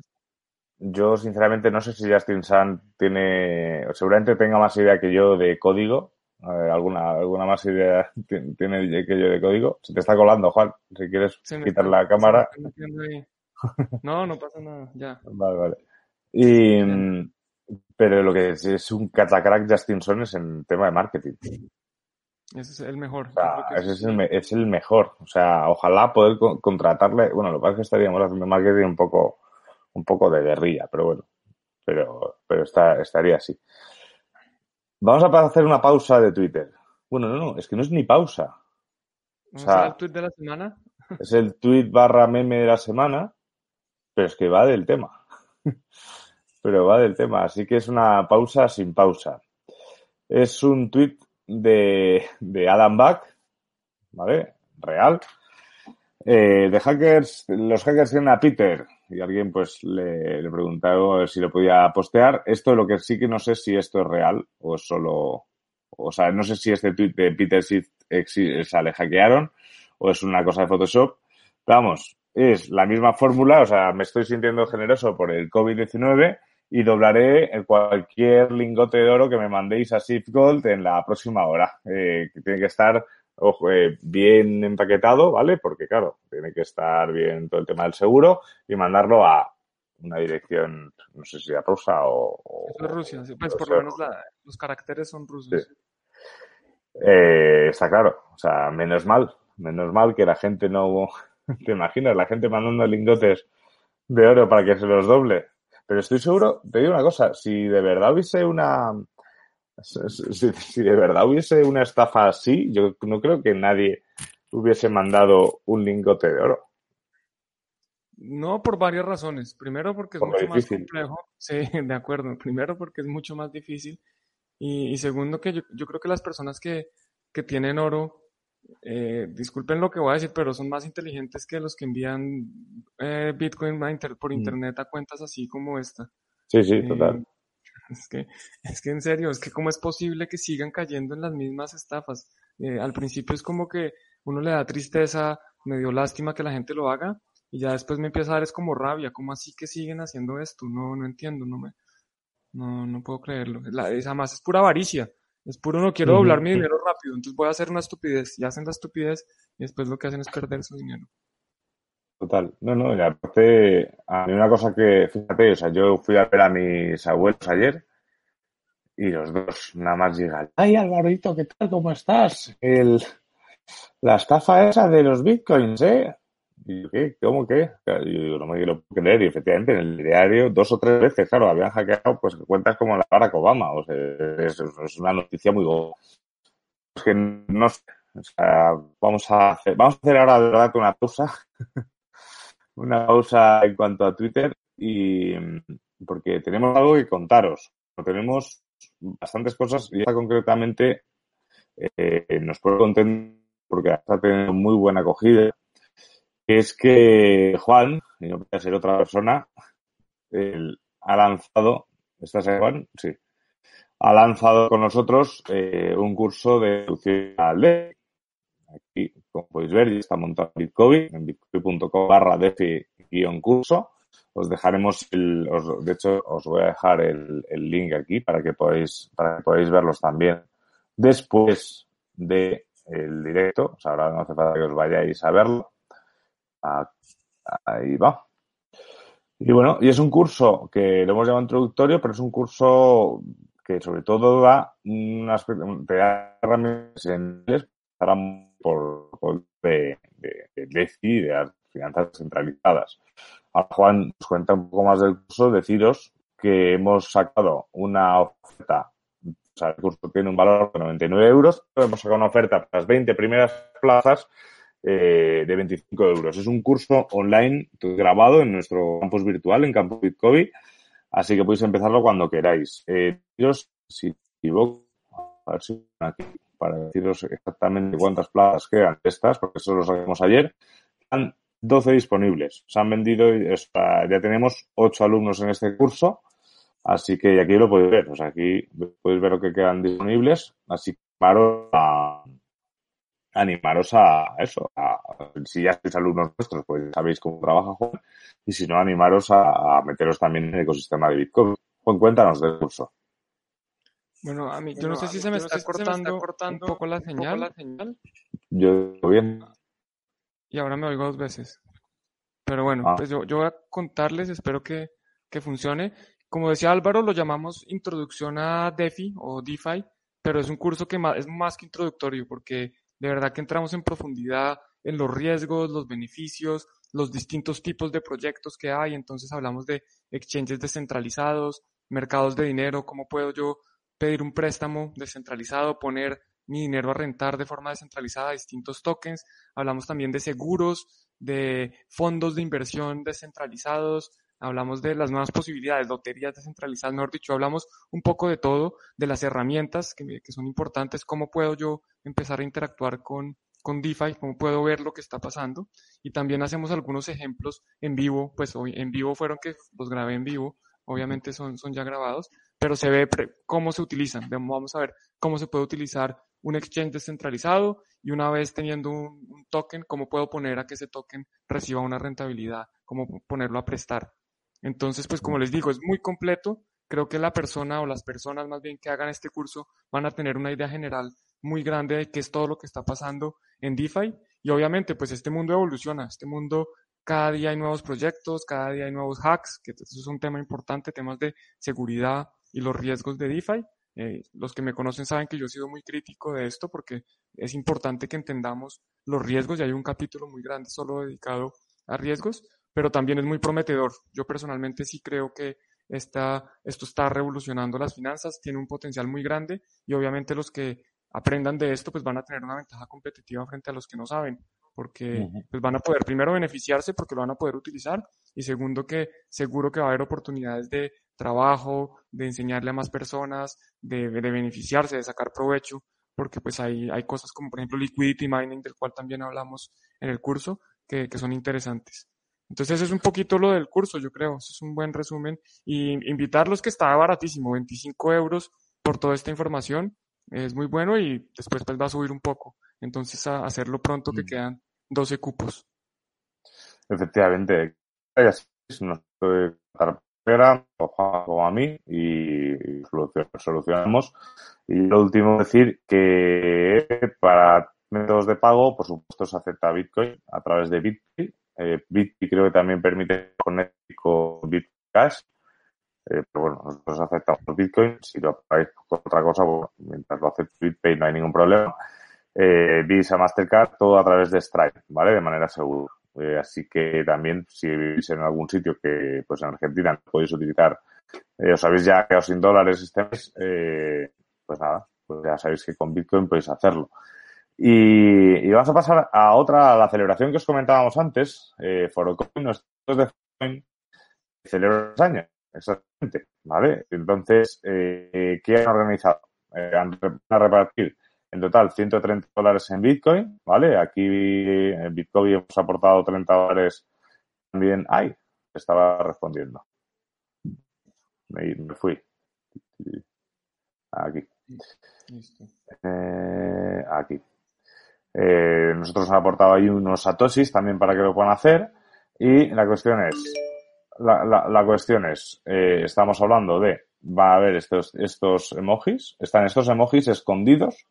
A: yo sinceramente no sé si Justin Sun tiene, seguramente tenga más idea que yo de código. alguna, alguna más idea tiene que yo de código. Se te está colando, Juan. Si quieres quitar la cámara.
B: No, no pasa nada, ya.
A: Vale, vale. Y, pero lo que es, es un catacrack Justin Son es en tema de marketing.
B: Ese es el mejor.
A: O sea, ese es el, es el, mejor. O sea, ojalá poder contratarle. Bueno, lo que pasa es que estaríamos haciendo marketing un poco, un poco de guerrilla, pero bueno. Pero, pero está, estaría así. Vamos a hacer una pausa de Twitter. Bueno, no, no, es que no es ni pausa.
B: O sea, el tweet de la semana?
A: Es el tweet barra meme de la semana, pero es que va del tema pero va del tema. Así que es una pausa sin pausa. Es un tweet de, de Adam Back, ¿vale? Real. Eh, de hackers, los hackers tienen a Peter y alguien pues le, le si lo podía postear. Esto lo que sí que no sé si esto es real o solo, o sea, no sé si este tweet de Peter si le hackearon o es una cosa de Photoshop. Vamos, es la misma fórmula, o sea, me estoy sintiendo generoso por el COVID-19 y doblaré cualquier lingote de oro que me mandéis a Shift Gold en la próxima hora. Eh, que tiene que estar ojo, eh, bien empaquetado, ¿vale? Porque claro, tiene que estar bien todo el tema del seguro y mandarlo a una dirección, no sé si a rusa o... o
B: es Rusia, sí, pues por lo menos la, los caracteres son rusos.
A: Sí. Eh, está claro, o sea, menos mal, menos mal que la gente no... ¿Te imaginas? La gente mandando lingotes de oro para que se los doble. Pero estoy seguro, te digo una cosa, si de verdad hubiese una, si, si, de verdad hubiese una estafa así, yo no creo que nadie hubiese mandado un lingote de oro.
B: No, por varias razones. Primero porque es por mucho más complejo. Sí, de acuerdo. Primero porque es mucho más difícil. Y, y segundo que yo, yo, creo que las personas que, que tienen oro eh, disculpen lo que voy a decir, pero son más inteligentes que los que envían eh, Bitcoin inter por internet a cuentas así como esta.
A: Sí, sí, total.
B: Eh, es, que, es que en serio, es que cómo es posible que sigan cayendo en las mismas estafas. Eh, al principio es como que uno le da tristeza, me dio lástima que la gente lo haga, y ya después me empieza a dar es como rabia, ¿cómo así que siguen haciendo esto? No, no entiendo, no me, no, no puedo creerlo. La, es, además es pura avaricia. Es puro no quiero doblar mi dinero rápido, entonces voy a hacer una estupidez. Y hacen la estupidez y después lo que hacen es perder su dinero.
A: Total. No, no, y aparte, a mí una cosa que, fíjate, o sea, yo fui a ver a mis abuelos ayer y los dos nada más llegan. Ay, Alvarito, ¿qué tal? ¿Cómo estás? El, la estafa esa de los bitcoins, ¿eh? Y yo, ¿qué? ¿Cómo qué? Yo no me puedo creer. Y efectivamente, en el diario, dos o tres veces, claro, habían hackeado, pues cuentas como la Barack Obama. O sea, es, una noticia muy. Es que no sé. O sea, vamos a hacer, vamos a hacer ahora de verdad una pausa. una pausa en cuanto a Twitter y porque tenemos algo que contaros. Tenemos bastantes cosas y esta concretamente eh, nos puede contar porque está teniendo muy buena acogida es que Juan, y no puede ser otra persona, él ha lanzado, ¿estás ahí, Juan? Sí. Ha lanzado con nosotros eh, un curso de introducción al DeFi. Aquí, como podéis ver, ya está montado Bitcoin, en bitcoin.com barra DeFi-curso. Os dejaremos el, os, de hecho, os voy a dejar el, link aquí para que podáis, para que podáis verlos también después de el directo. O sea, ahora no hace falta que os vayáis a verlo Ahí va. Y bueno, y es un curso que lo hemos llamado introductorio, pero es un curso que sobre todo da un aspecto, de herramientas por, por de, de, de DECI, de finanzas centralizadas. Ahora Juan nos cuenta un poco más del curso, deciros que hemos sacado una oferta, o sea, el curso tiene un valor de 99 euros, pero hemos sacado una oferta para las 20 primeras plazas eh, de 25 euros. Es un curso online grabado en nuestro campus virtual, en Campus Bitcoin, así que podéis empezarlo cuando queráis. Eh, a ver si aquí, para deciros exactamente cuántas plazas quedan estas, porque eso lo sacamos ayer, quedan 12 disponibles. Se han vendido, ya tenemos 8 alumnos en este curso, así que aquí lo podéis ver. Aquí podéis ver lo que quedan disponibles, así que a animaros a eso. A, si ya sois alumnos nuestros, pues sabéis cómo trabaja Juan. Y si no, animaros a, a meteros también en el ecosistema de Bitcoin. Juan, cuéntanos del curso.
B: Bueno, a mí, yo no sé si se me, está, cortando un poco la señal. La señal.
A: Yo, bien.
B: Y ahora me oigo dos veces. Pero bueno, ah. pues yo, yo voy a contarles, espero que, que funcione. Como decía Álvaro, lo llamamos Introducción a DeFi o DeFi, pero es un curso que es más que introductorio porque de verdad que entramos en profundidad en los riesgos, los beneficios, los distintos tipos de proyectos que hay. Entonces hablamos de exchanges descentralizados, mercados de dinero, cómo puedo yo pedir un préstamo descentralizado, poner mi dinero a rentar de forma descentralizada distintos tokens. Hablamos también de seguros, de fondos de inversión descentralizados, hablamos de las nuevas posibilidades, loterías descentralizadas, mejor dicho, hablamos un poco de todo, de las herramientas que, que son importantes, cómo puedo yo empezar a interactuar con, con DeFi, cómo puedo ver lo que está pasando. Y también hacemos algunos ejemplos en vivo, pues hoy en vivo fueron que los grabé en vivo, obviamente son, son ya grabados, pero se ve cómo se utilizan. Vamos a ver cómo se puede utilizar un exchange descentralizado y una vez teniendo un, un token, cómo puedo poner a que ese token reciba una rentabilidad, cómo ponerlo a prestar. Entonces, pues como les digo, es muy completo. Creo que la persona o las personas más bien que hagan este curso van a tener una idea general muy grande de qué es todo lo que está pasando en DeFi. Y obviamente, pues este mundo evoluciona, este mundo cada día hay nuevos proyectos, cada día hay nuevos hacks, que eso es un tema importante, temas de seguridad y los riesgos de DeFi. Eh, los que me conocen saben que yo he sido muy crítico de esto porque es importante que entendamos los riesgos y hay un capítulo muy grande solo dedicado a riesgos, pero también es muy prometedor. Yo personalmente sí creo que esta, esto está revolucionando las finanzas, tiene un potencial muy grande y obviamente los que aprendan de esto pues van a tener una ventaja competitiva frente a los que no saben, porque pues van a poder primero beneficiarse porque lo van a poder utilizar y segundo que seguro que va a haber oportunidades de trabajo, de enseñarle a más personas, de, de beneficiarse, de sacar provecho, porque pues hay, hay cosas como por ejemplo liquidity mining, del cual también hablamos en el curso, que, que son interesantes. Entonces es un poquito lo del curso, yo creo. es un buen resumen. Y invitarlos que está baratísimo, 25 euros por toda esta información. Es muy bueno y después pues va a subir un poco. Entonces a hacerlo pronto que mm. quedan 12 cupos.
A: Efectivamente. Nos puede o a mí y solucionamos. Y lo último decir que para métodos de pago, por supuesto, se acepta Bitcoin a través de Bitcoin eh, Bitcoin creo que también permite conectar con Bitcash. Eh, pero bueno, nosotros aceptamos Bitcoin. Si lo pagáis con otra cosa, mientras lo hace Bitpay no hay ningún problema. Eh, Visa, Mastercard, todo a través de Stripe, ¿vale? De manera segura. Eh, así que también, si vivís en algún sitio que, pues en Argentina, podéis utilizar, eh, os habéis ya quedado sin dólares este mes, eh, pues nada, pues ya sabéis que con Bitcoin podéis hacerlo. Y, vamos a pasar a otra, a la celebración que os comentábamos antes. Eh, Forocoin, nuestros de Forocoin, celebra los años, exactamente, ¿vale? Entonces, eh, ¿qué han organizado? Eh, han a repartir en total 130 dólares en Bitcoin, ¿vale? Aquí en Bitcoin hemos aportado 30 dólares también. ¡Ay! Estaba respondiendo. Me, me fui. Aquí. Eh, aquí. Eh, nosotros hemos aportado ahí unos satoshis también para que lo puedan hacer. Y la cuestión es, la, la, cuestión es, eh, estamos hablando de, va a haber estos, estos emojis, están estos emojis escondidos,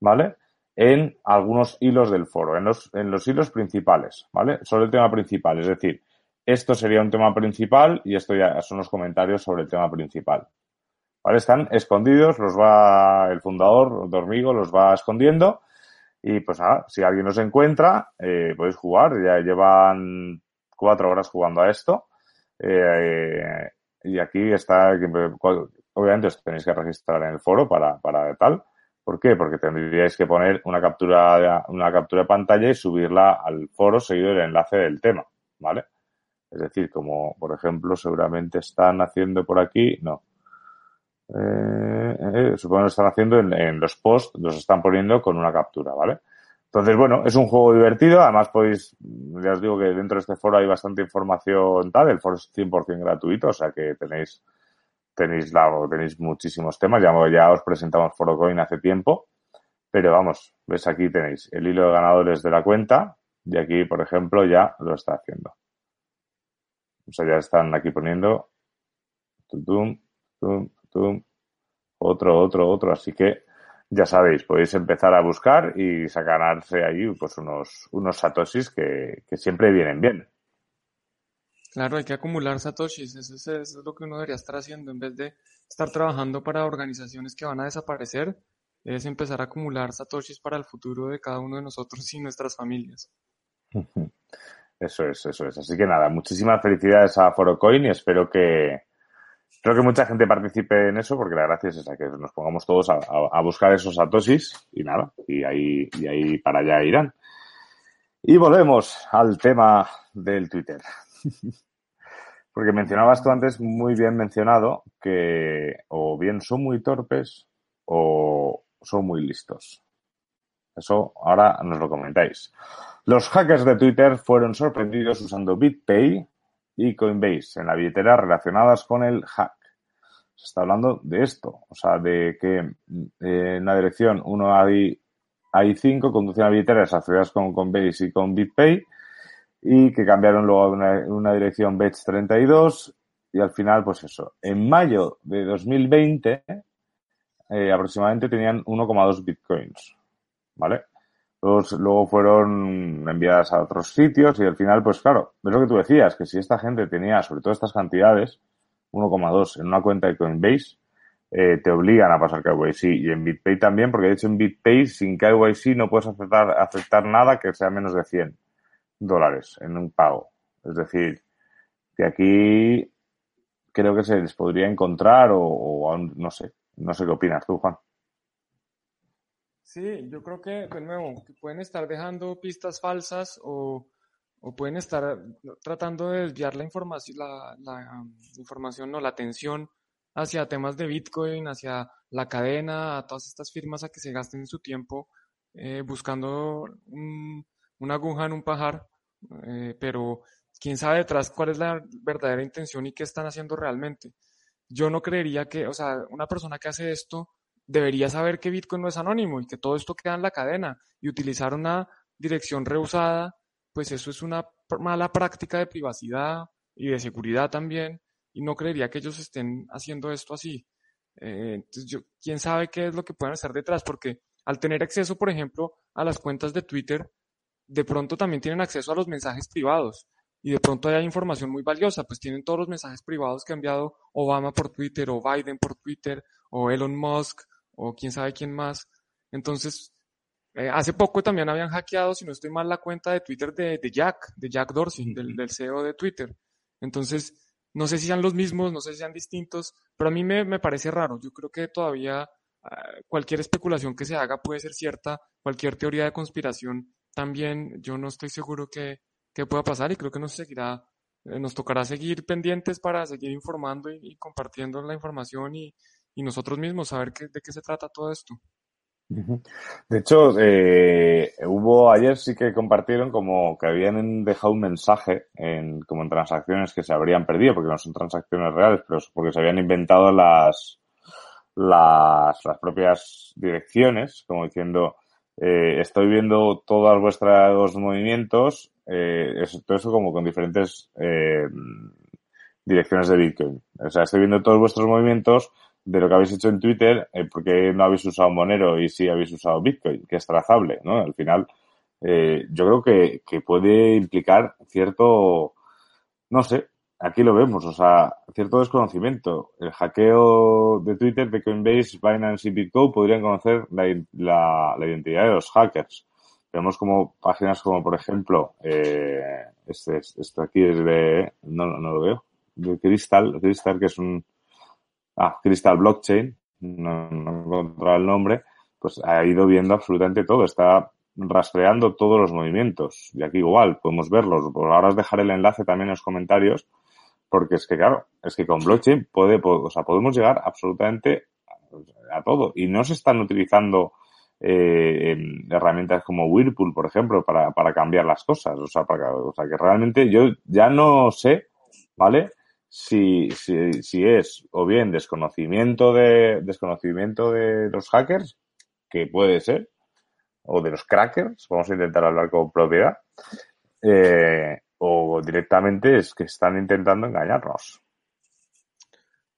A: ¿vale? en algunos hilos del foro, en los, en los hilos principales, ¿vale? Sobre el tema principal, es decir, esto sería un tema principal y esto ya son los comentarios sobre el tema principal. ¿Vale? Están escondidos, los va el fundador Dormigo, los va escondiendo y pues si alguien los encuentra, eh, podéis jugar, ya llevan cuatro horas jugando a esto eh, y aquí está, obviamente tenéis que registrar en el foro para, para tal. ¿Por qué? Porque tendríais que poner una captura, una captura de pantalla y subirla al foro seguido del enlace del tema, ¿vale? Es decir, como por ejemplo seguramente están haciendo por aquí, no. Eh, eh, supongo que están haciendo en, los posts, los están poniendo con una captura, ¿vale? Entonces, bueno, es un juego divertido. Además, podéis, ya os digo que dentro de este foro hay bastante información tal. El foro es 100% gratuito, o sea que tenéis tenéis, la, tenéis muchísimos temas. Ya, ya os presentamos ForoCoin hace tiempo. Pero vamos, ves aquí tenéis el hilo de ganadores de la cuenta y aquí, por ejemplo, ya lo está haciendo. O sea, ya están aquí poniendo tum, tum, tum, otro, otro, otro. Así que ya sabéis, podéis empezar a buscar y sacarse ahí pues unos, unos satoshis que, que siempre vienen bien.
B: Claro, hay que acumular satoshis, eso es, lo que uno debería estar haciendo en vez de estar trabajando para organizaciones que van a desaparecer, es empezar a acumular satoshis para el futuro de cada uno de nosotros y nuestras familias.
A: Eso es, eso es. Así que nada, muchísimas felicidades a Forocoin y espero que, creo que mucha gente participe en eso porque la gracia es esa, que nos pongamos todos a, buscar esos satoshis y nada, y ahí, y ahí para allá irán. Y volvemos al tema del Twitter. Porque mencionabas tú antes, muy bien mencionado, que o bien son muy torpes o son muy listos. Eso ahora nos lo comentáis. Los hackers de Twitter fueron sorprendidos usando BitPay y Coinbase en la billetera relacionadas con el hack. Se está hablando de esto, o sea, de que eh, en la dirección 1 hay, hay 5 conducen a billeteras asociadas con Coinbase y con BitPay y que cambiaron luego a una, dirección Bets 32 y al final, pues eso, en mayo de 2020 eh, aproximadamente tenían 1,2 bitcoins, ¿vale? Luego fueron enviadas a otros sitios y al final, pues claro, es lo que tú decías, que si esta gente tenía sobre todo estas cantidades, 1,2 en una cuenta de Coinbase, eh, te obligan a pasar KYC y en BitPay también, porque de hecho en BitPay sin KYC no puedes aceptar, aceptar nada que sea menos de 100 dólares en un pago. Es decir, que aquí creo que se les podría encontrar o, no sé, no sé qué opinas tú, Juan.
B: Sí, yo creo que, de nuevo, pueden estar dejando pistas falsas o, pueden estar tratando de desviar la información, la, um, información o la atención hacia temas de Bitcoin, hacia la cadena, a todas estas firmas a que se gasten su tiempo eh, buscando un, una aguja en un pajar, eh, pero quién sabe detrás cuál es la verdadera intención y qué están haciendo realmente. Yo no creería que, o sea, una persona que hace esto debería saber que Bitcoin no es anónimo y que todo esto queda en la cadena y utilizar una dirección reusada, pues eso es una mala práctica de privacidad y de seguridad también y no creería que ellos estén haciendo esto así. Eh, entonces, yo, quién sabe qué es lo que pueden hacer detrás, porque al tener acceso, por ejemplo, a las cuentas de Twitter, de pronto también tienen acceso a los mensajes privados y de pronto hay información muy valiosa, pues tienen todos los mensajes privados que ha enviado Obama por Twitter o Biden por Twitter o Elon Musk o quién sabe quién más. Entonces, eh, hace poco también habían hackeado, si no estoy mal, la cuenta de Twitter de, Jack, de Jack Dorsey, del, del, CEO de Twitter. Entonces, no sé si sean los mismos, no sé si sean distintos, pero a mí me, me parece raro. Yo creo que todavía ah, cualquier especulación que se haga puede ser cierta, cualquier teoría de conspiración también yo no estoy seguro que, pueda pasar y creo que nos seguirá, eh, nos tocará seguir pendientes para seguir informando y, compartiendo la información y, nosotros mismos saber de qué se trata todo esto.
A: De hecho, eh, hubo ayer sí que compartieron como que habían dejado un mensaje en, como en transacciones que se habrían perdido, porque no son transacciones reales, pero porque se habían inventado las, las, las propias direcciones, como diciendo, eh, estoy viendo todos vuestros movimientos, eh, todo eso como con diferentes eh, direcciones de Bitcoin. O sea, estoy viendo todos vuestros movimientos de lo que habéis hecho en Twitter, eh, ¿por qué no habéis usado Monero y sí habéis usado Bitcoin, que es trazable, ¿no? Al final, eh, yo creo que, que puede implicar cierto, no sé, aquí lo vemos, o sea, cierto desconocimiento. El hackeo de Twitter de Coinbase, Binance y Bitcoin podrían conocer la, la, identidad de los hackers. Vemos como páginas como, por ejemplo, eh, este, esto aquí es de, no, no lo veo, de Crystal, Crystal que es un, ah, Crystal Blockchain, no, no encuentro el nombre, pues ha ido viendo absolutamente todo, está rastreando todos los movimientos. Y aquí igual, podemos verlos. Por ahora os dejaré el enlace también en los comentarios porque es que, claro, es que con blockchain puede, o sea, podemos llegar absolutamente a, todo. Y no se están utilizando eh, herramientas como Whirlpool, por ejemplo, para, para cambiar las cosas. O sea, para, o sea, que realmente yo ya no sé, ¿vale? Si, si, si es o bien desconocimiento de, desconocimiento de los hackers, que puede ser, o de los crackers, vamos a intentar hablar con propiedad, eh, o directamente es que están intentando engañarnos.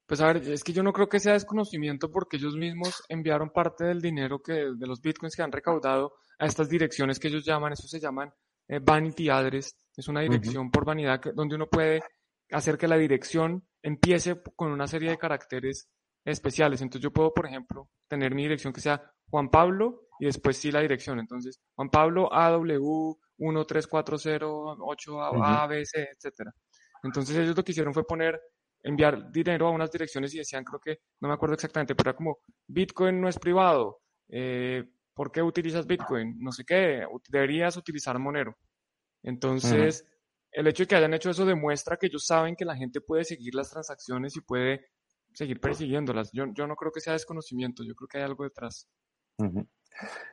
B: Pues a ver, es que yo no creo que sea desconocimiento porque ellos mismos enviaron parte del dinero que de los bitcoins que han recaudado a estas direcciones que ellos llaman, eso se llaman eh, vanity address, es una dirección por vanidad donde uno puede hacer que la dirección empiece con una serie de caracteres especiales. Entonces yo puedo, por ejemplo, tener mi dirección que sea Juan Pablo y después sí la dirección. Entonces, Juan Pablo AW 13408 A, B, C, etcétera. Entonces ellos lo que hicieron fue poner, enviar dinero a unas direcciones y decían, creo que, no me acuerdo exactamente, pero era como, Bitcoin no es privado, eh, ¿por qué utilizas Bitcoin? No sé qué, deberías utilizar Monero. Entonces, el hecho de que hayan hecho eso demuestra que ellos saben que la gente puede seguir las transacciones y puede seguir persiguiéndolas. Yo, yo no creo que sea desconocimiento, yo creo que hay algo detrás.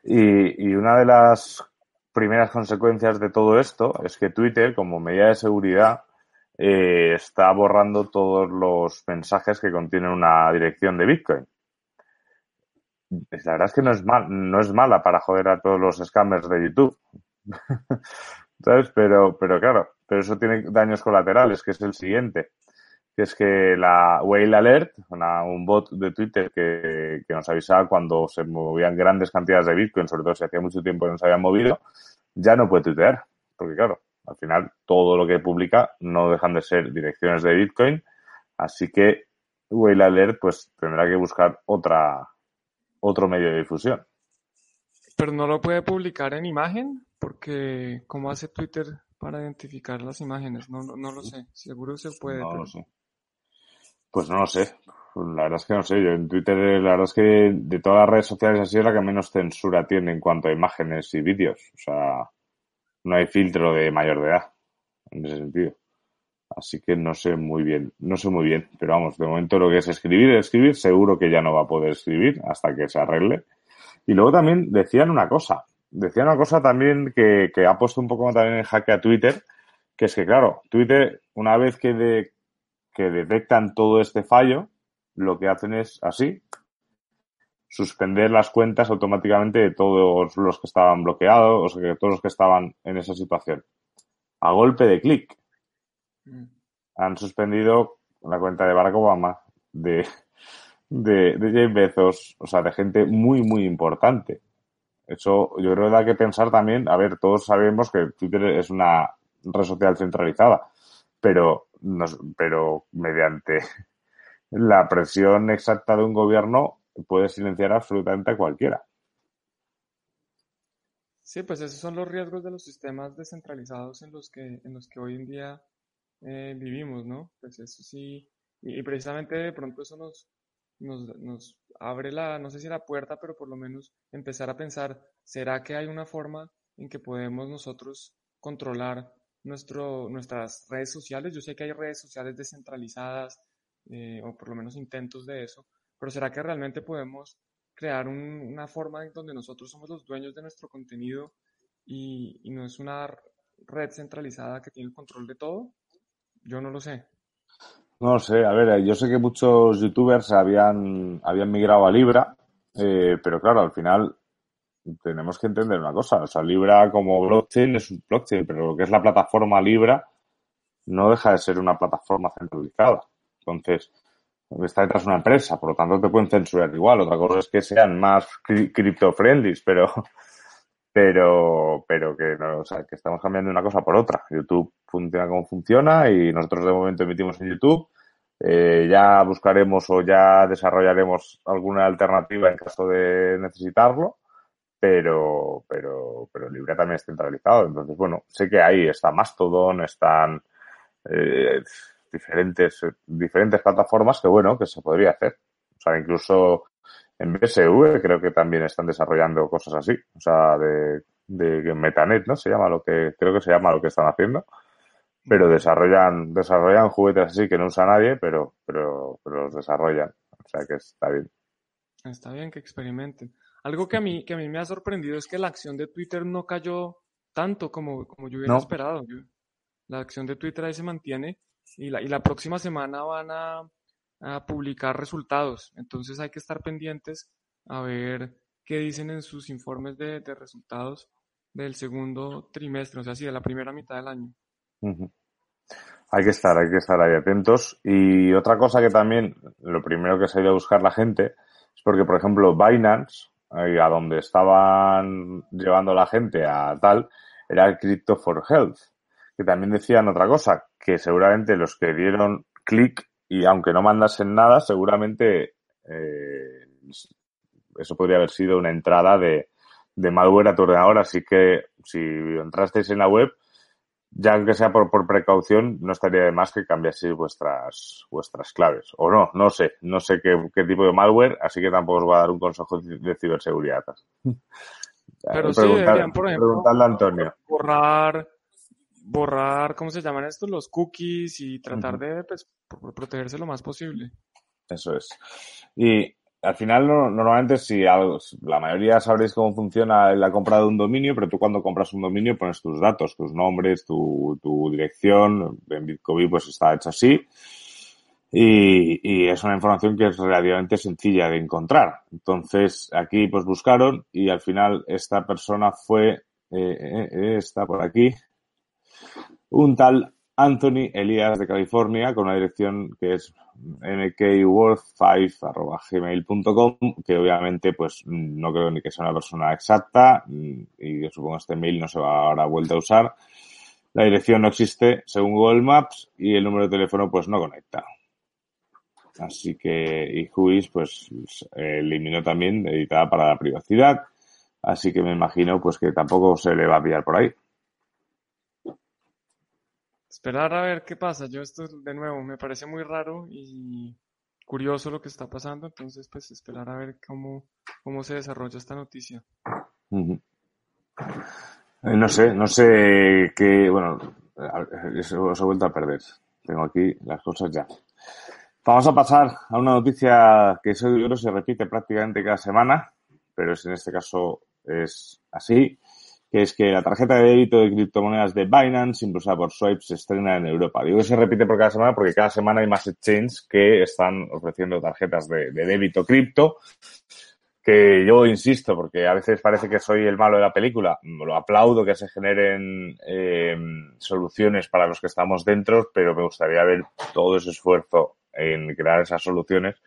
A: y, y, una de las primeras consecuencias de todo esto es que Twitter, como medida de seguridad, eh, está borrando todos los mensajes que contienen una dirección de Bitcoin. La verdad es que no es, mal, no es mala para joder a todos los scammers de YouTube. ¿Sabes? Pero, pero claro, pero eso tiene daños colaterales, que es el siguiente. Que es que la Whale Alert, una, un bot de Twitter que, que, nos avisaba cuando se movían grandes cantidades de Bitcoin, sobre todo si hacía mucho tiempo que no se habían movido, ya no puede tuitear. Porque claro, al final todo lo que publica no dejan de ser direcciones de Bitcoin. Así que Whale Alert pues tendrá que buscar otra, otro medio de difusión.
B: Pero no lo puede publicar en imagen, porque ¿cómo hace Twitter para identificar las imágenes? No, no, no lo sé. Seguro se puede.
A: No
B: pero...
A: lo sé. Pues no lo sé. La verdad es que no sé. Yo en Twitter, la verdad es que de todas las redes sociales así es la que menos censura tiene en cuanto a imágenes y vídeos. O sea, no hay filtro de mayor de edad en ese sentido. Así que no sé muy bien, no sé muy bien, pero vamos, de momento lo que es escribir, escribir, seguro que ya no va a poder escribir hasta que se arregle. Y luego también decían una cosa, decían una cosa también que, que ha puesto un poco también en jaque a Twitter, que es que claro, Twitter, una vez que, de, que detectan todo este fallo, lo que hacen es así, suspender las cuentas automáticamente de todos los que estaban bloqueados, o sea, de todos los que estaban en esa situación. A golpe de clic. Mm. Han suspendido la cuenta de Barack Obama, de, de, de Jeff Bezos, o sea, de gente muy, muy importante. Eso yo creo que hay que pensar también, a ver, todos sabemos que Twitter es una red social centralizada, pero, nos, pero mediante la presión exacta de un gobierno puede silenciar absolutamente a cualquiera.
B: Sí, pues esos son los riesgos de los sistemas descentralizados en los que, en los que hoy en día eh, vivimos, ¿no? Pues eso sí, y, y, precisamente de pronto eso nos, nos, nos abre la, no sé si la puerta, pero por lo menos empezar a pensar, ¿será que hay una forma en que podemos nosotros controlar nuestro, nuestras redes sociales? Yo sé que hay redes sociales descentralizadas, eh, o por lo menos intentos de eso, pero ¿será que realmente podemos crear un, una forma en donde nosotros somos los dueños de nuestro contenido y, y, no es una red centralizada que tiene el control de todo? Yo no lo sé.
A: No sé, a ver, yo sé que muchos youtubers habían, habían migrado a Libra, eh, pero claro, al final tenemos que entender una cosa, o sea, Libra como blockchain es un blockchain, pero lo que es la plataforma Libra no deja de ser una plataforma centralizada. Entonces, está detrás de una empresa, por lo tanto te pueden censurar igual. Otra cosa es que sean más crypto-friendly, pero, pero, pero que, no, o sea, que estamos cambiando una cosa por otra. YouTube funciona como funciona y nosotros de momento emitimos en YouTube. Eh, ya buscaremos o ya desarrollaremos alguna alternativa en caso de necesitarlo, pero, pero, pero Libre también es centralizado. Entonces, bueno, sé que ahí está Mastodon, están eh, diferentes, diferentes plataformas que, bueno, que se podría hacer. O sea, incluso en BSV creo que también están desarrollando cosas así. O sea, de, de Metanet, ¿no? Se llama lo que, creo que se llama lo que están haciendo. Pero desarrollan, desarrollan juguetes así que no usa nadie, pero, pero, pero los desarrollan. O sea que está bien.
B: Está bien que experimenten. Algo que a mí, que a mí me ha sorprendido es que la acción de Twitter no cayó tanto como, como yo hubiera esperado. La acción de Twitter ahí se mantiene y la, y la próxima semana van a, a publicar resultados. Entonces hay que estar pendientes a ver qué dicen en sus informes de, de resultados del segundo trimestre, o sea, sí, de la primera mitad del año.
A: Hay que estar, hay que estar ahí atentos. Y otra cosa que también, lo primero que se ha ido a buscar la gente, es porque, por ejemplo, Binance, ahí a donde estaban llevando la gente a tal, era el Crypto for Health, que también decían otra cosa, que seguramente los que dieron clic y aunque no mandasen nada, seguramente eh, eso podría haber sido una entrada de, de malware a tu ordenador. Así que si entrasteis en la web, ya aunque sea por, por precaución, no estaría de más que cambiaseis vuestras, vuestras claves. O no, no sé, no sé qué, qué tipo de malware, así que tampoco os voy a dar un consejo de ciberseguridad.
B: Pero sí, deberían, por ejemplo,
A: preguntarle a Antonio.
B: borrar borrar, ¿cómo se llaman estos? Los cookies y tratar de pues, protegerse lo más posible.
A: Eso es. Y al final, normalmente, si la mayoría sabréis cómo funciona la compra de un dominio, pero tú cuando compras un dominio pones tus datos, tus nombres, tu, tu dirección. En Bitcoin pues está hecho así. Y, y, es una información que es relativamente sencilla de encontrar. Entonces, aquí pues buscaron y al final esta persona fue, eh, eh, eh está por aquí, un tal Anthony Elías de California con una dirección que es mkworth5.gmail.com que obviamente pues no creo ni que sea una persona exacta y yo supongo este mail no se va ahora vuelta a usar. La dirección no existe según Google Maps y el número de teléfono pues no conecta. Así que y Juiz pues eliminó también editada para la privacidad. Así que me imagino pues que tampoco se le va a pillar por ahí
B: esperar a ver qué pasa. Yo esto de nuevo me parece muy raro y curioso lo que está pasando, entonces pues esperar a ver cómo, cómo se desarrolla esta noticia.
A: Eh, no sé, no sé qué, bueno, eso os he vuelto a perder. Tengo aquí las cosas ya. Vamos a pasar a una noticia que yo creo se repite prácticamente cada semana, pero en este caso es así que es que la tarjeta de débito de criptomonedas de Binance, impulsada por Swipe, se estrena en Europa. Digo que se repite por cada semana porque cada semana hay más exchanges que están ofreciendo tarjetas de, débito cripto, que yo insisto, porque a veces parece que soy el malo de la película, lo aplaudo que se generen eh, soluciones para los que estamos dentro, pero me gustaría ver todo ese esfuerzo en crear esas soluciones,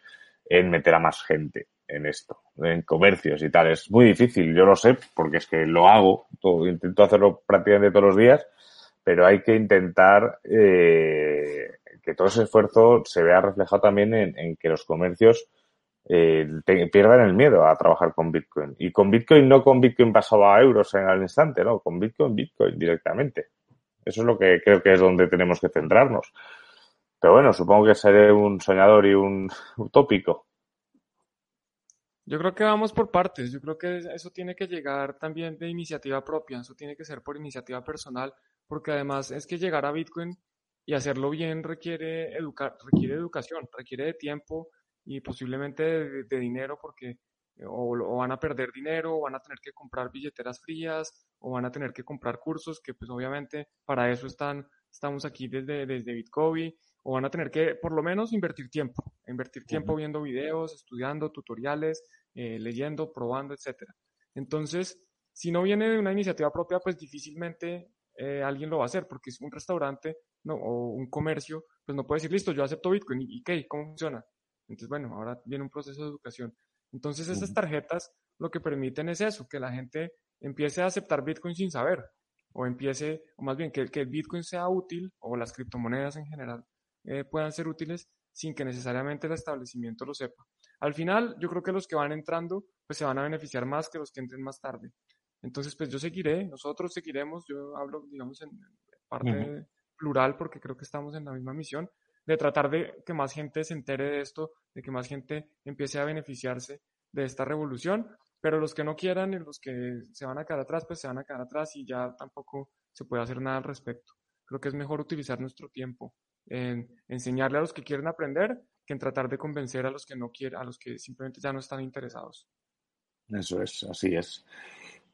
A: en meter a más gente en esto, en comercios y tal. Es muy difícil, yo lo sé, porque es que lo hago, todo, intento hacerlo prácticamente todos los días, pero hay que intentar eh, que todo ese esfuerzo se vea reflejado también en, que los comercios eh, pierdan el miedo a trabajar con Bitcoin. Y con Bitcoin, no con Bitcoin pasado a euros en el instante, no, con Bitcoin, Bitcoin directamente. Eso es lo que creo que es donde tenemos que centrarnos. Pero bueno, supongo que seré un soñador y un utópico.
B: Yo creo que vamos por partes, yo creo que eso tiene que llegar también de iniciativa propia, eso tiene que ser por iniciativa personal, porque además es que llegar a Bitcoin y hacerlo bien requiere, educar, requiere educación, requiere de tiempo y posiblemente de, dinero porque o, van a perder dinero, o van a tener que comprar billeteras frías, o van a tener que comprar cursos, que pues obviamente para eso están, estamos aquí desde, desde Bitcoin, o van a tener que por lo menos invertir tiempo, invertir tiempo viendo videos, estudiando tutoriales, eh, leyendo, probando, etcétera. Entonces, si no viene de una iniciativa propia, pues difícilmente eh, alguien lo va a hacer, porque es un restaurante no, o un comercio, pues no puede decir, listo, yo acepto Bitcoin, ¿y qué? ¿Cómo funciona? Entonces, bueno, ahora viene un proceso de educación. Entonces, estas tarjetas lo que permiten es eso, que la gente empiece a aceptar Bitcoin sin saber, o empiece, o más bien que, que el Bitcoin sea útil, o las criptomonedas en general eh, puedan ser útiles sin que necesariamente el establecimiento lo sepa. Al final, yo creo que los que van entrando, pues se van a beneficiar más que los que entren más tarde. Entonces, pues yo seguiré, nosotros seguiremos, yo hablo, digamos, en parte plural porque creo que estamos en la misma misión, de tratar de que más gente se entere de esto, de que más gente empiece a beneficiarse de esta revolución, pero los que no quieran y los que se van a quedar atrás, pues se van a quedar atrás y ya tampoco se puede hacer nada al respecto. Creo que es mejor utilizar nuestro tiempo en enseñarle a los que quieren aprender que en tratar de convencer a los que no quieren, a los que simplemente ya no están interesados.
A: Eso es, así es.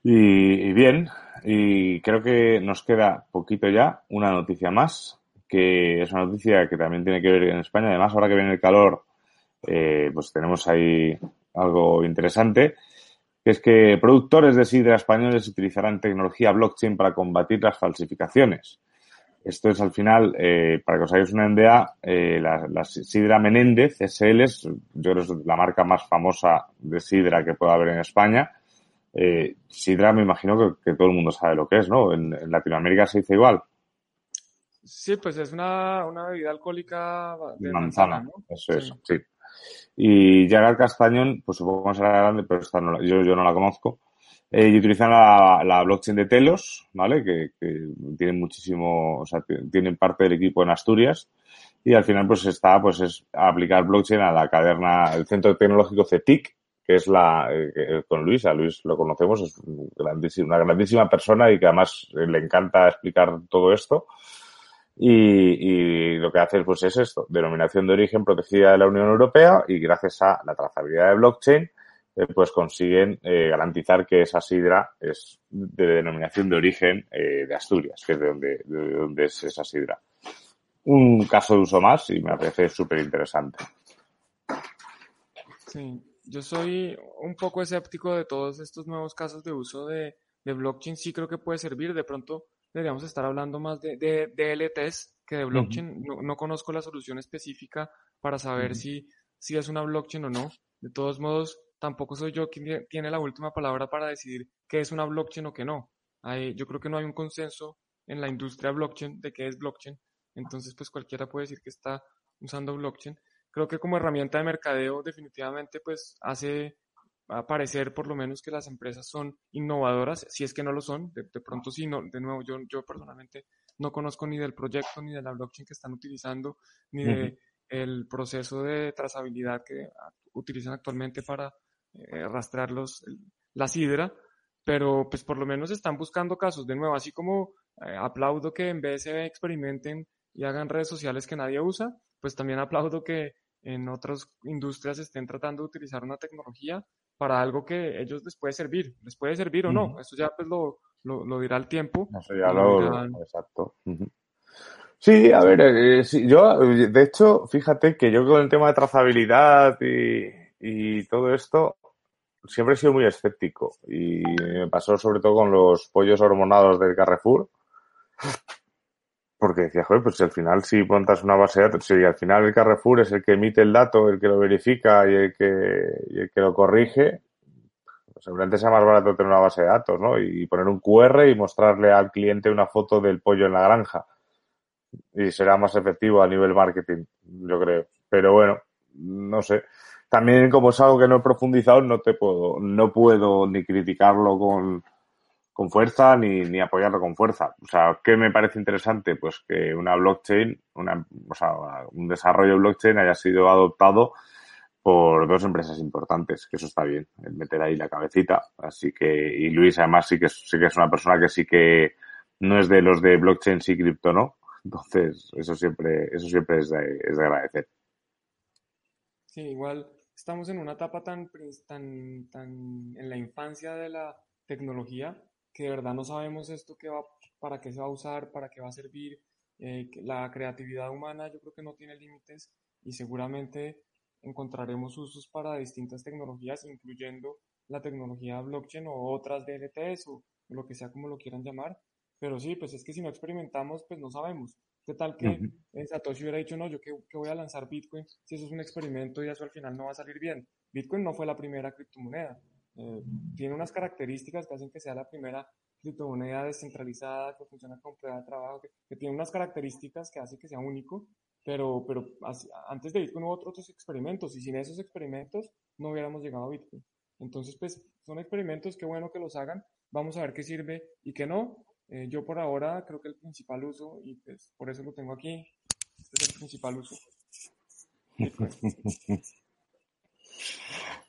A: Y, bien, y creo que nos queda poquito ya una noticia más, que es una noticia que también tiene que ver en España. Además, ahora que viene el calor, eh, pues tenemos ahí algo interesante, que es que productores de sidra españoles utilizarán tecnología blockchain para combatir las falsificaciones. Esto es al final, eh, para que os hagáis una idea, eh, la, Sidra Menéndez SL es, yo creo que es la marca más famosa de Sidra que pueda haber en España. Eh, sidra me imagino que, todo el mundo sabe lo que es, ¿no? En, Latinoamérica se dice igual.
B: Sí, pues es una, una bebida alcohólica de
A: manzana, ¿no? Eso es, sí. Y Jagar Castañón, pues supongo que será grande, pero esta no, yo, yo no la conozco. Eh, y utilizan la, blockchain de Telos, ¿vale? Que, tienen muchísimo, o sea, tienen parte del equipo en Asturias. Y al final, pues está, pues es aplicar blockchain a la caderna, el centro tecnológico CETIC, que es la, eh, con Luis, a Luis lo conocemos, es una grandísima persona y que además le encanta explicar todo esto. Y, lo que hace pues es esto, denominación de origen protegida de la Unión Europea y gracias a la trazabilidad de blockchain eh, pues consiguen eh, garantizar que esa sidra es de denominación de origen eh, de Asturias, que es de donde, de donde es esa sidra. Un caso de uso más y me parece súper interesante.
B: Sí, yo soy un poco escéptico de todos estos nuevos casos de uso de, de blockchain. Sí creo que puede servir. De pronto deberíamos estar hablando más de, de, DLTs que de blockchain. no, no, conozco la solución específica para saber si, si es una blockchain o no. De todos modos, tampoco soy yo quien tiene la última palabra para decidir qué es una blockchain o qué no. Hay, yo creo que no hay un consenso en la industria blockchain de qué es blockchain. Entonces, pues cualquiera puede decir que está usando blockchain. Creo que como herramienta de mercadeo definitivamente pues hace aparecer por lo menos que las empresas son innovadoras, si es que no lo son, de, pronto sí, no, de nuevo yo, yo personalmente no conozco ni del proyecto ni de la blockchain que están utilizando, ni de el proceso de trazabilidad que utilizan actualmente para eh, rastrear la sidra, pero pues por lo menos están buscando casos. De nuevo, así como eh, aplaudo que en vez se experimenten y hagan redes sociales que nadie usa, pues también aplaudo que en otras industrias estén tratando de utilizar una tecnología para algo que ellos les puede servir, les puede servir o no, eso ya pues lo, lo, dirá el tiempo.
A: Eso ya lo, exacto. Sí, a ver, eh, yo, de hecho, fíjate que yo con el tema de trazabilidad y, y todo esto, siempre he sido muy escéptico y me pasó sobre todo con los pollos hormonados del Carrefour. Porque decía, joder, pues al final si montas una base de datos, si al final el Carrefour es el que emite el dato, el que lo verifica y el que, el que lo corrige, pues seguramente sea más barato tener una base de datos, ¿no? Y poner un QR y mostrarle al cliente una foto del pollo en la granja. Y será más efectivo a nivel marketing, yo creo. Pero bueno, no sé también como es algo que no he profundizado, no te puedo, no puedo ni criticarlo con, con fuerza ni, ni apoyarlo con fuerza. O sea, ¿qué me parece interesante? Pues que una blockchain, una, o sea, un desarrollo de blockchain haya sido adoptado por dos empresas importantes, que eso está bien, meter ahí la cabecita. Así que, y Luis además sí que, sí que es una persona que sí que no es de los de blockchain y cripto, ¿no? Entonces, eso siempre, eso siempre es de, es de agradecer.
B: Sí, igual estamos en una etapa tan, tan, tan en la infancia de la tecnología que de verdad no sabemos esto que va, para qué se va a usar, para qué va a servir. Eh, la creatividad humana yo creo que no tiene límites y seguramente encontraremos usos para distintas tecnologías, incluyendo la tecnología blockchain o otras DLTs o lo que sea como lo quieran llamar. pero sí, pues es que si no experimentamos, pues no sabemos. ¿Qué tal que en Satoshi hubiera dicho, no, yo que, voy a lanzar Bitcoin, si eso es un experimento y eso al final no va a salir bien? Bitcoin no fue la primera criptomoneda. Eh, tiene unas características que hacen que sea la primera criptomoneda descentralizada, que funciona con prueba de trabajo, que, tiene unas características que hacen que sea único, pero, pero antes de Bitcoin hubo otros experimentos y sin esos experimentos no hubiéramos llegado a Bitcoin. Entonces, pues son experimentos, qué bueno que los hagan, vamos a ver qué sirve y qué no. Eh, yo por ahora creo que el principal uso, y pues por eso lo tengo aquí, este es el principal uso.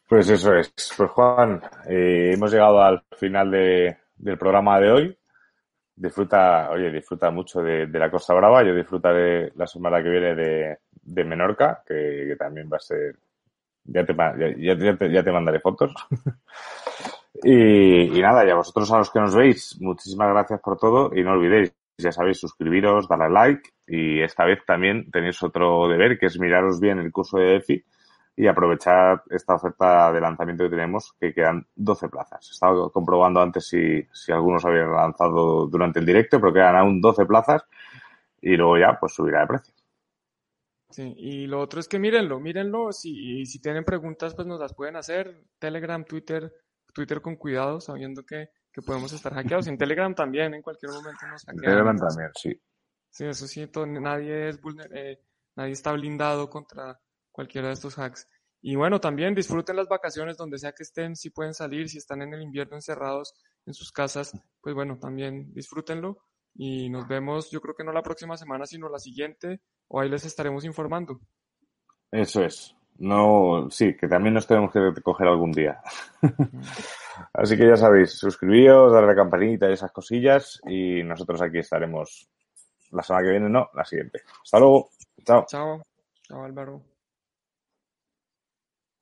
A: Pues eso es. Pues Juan, eh, hemos llegado al final de, del programa de hoy. Disfruta, oye, disfruta mucho de, la Costa Brava. Yo disfrutaré la semana que viene de, de Menorca, que, también va a ser. Ya te, ya, ya te mandaré fotos. Y, nada, y a vosotros a los que nos veis, muchísimas gracias por todo y no olvidéis, ya sabéis, suscribiros, darle like y esta vez también tenéis otro deber que es miraros bien el curso de EFI y aprovechar esta oferta de lanzamiento que tenemos, que quedan 12 plazas. He estado comprobando antes si, si algunos habían lanzado durante el directo, pero quedan aún 12 plazas y luego ya pues subirá de precio.
B: Sí, y lo otro es que mírenlo, mírenlo, si, y si tienen preguntas pues nos las pueden hacer, Telegram, Twitter, Twitter con cuidado, sabiendo que, que podemos estar hackeados. En Telegram también, en cualquier momento nos hackean.
A: Telegram también, sí.
B: Sí, eso sí, nadie, es eh, nadie está blindado contra cualquiera de estos hacks. Y bueno, también disfruten las vacaciones donde sea que estén, si pueden salir, si están en el invierno encerrados en sus casas, pues bueno, también disfrútenlo y nos vemos, yo creo que no la próxima semana, sino la siguiente, o ahí les estaremos informando.
A: Eso es. No, sí, que también nos tenemos que coger algún día. Así que ya sabéis, suscribíos, darle a la campanita y esas cosillas y nosotros aquí estaremos la semana que viene, no, la siguiente. Hasta luego. Chao.
B: Chao. Chao, Álvaro.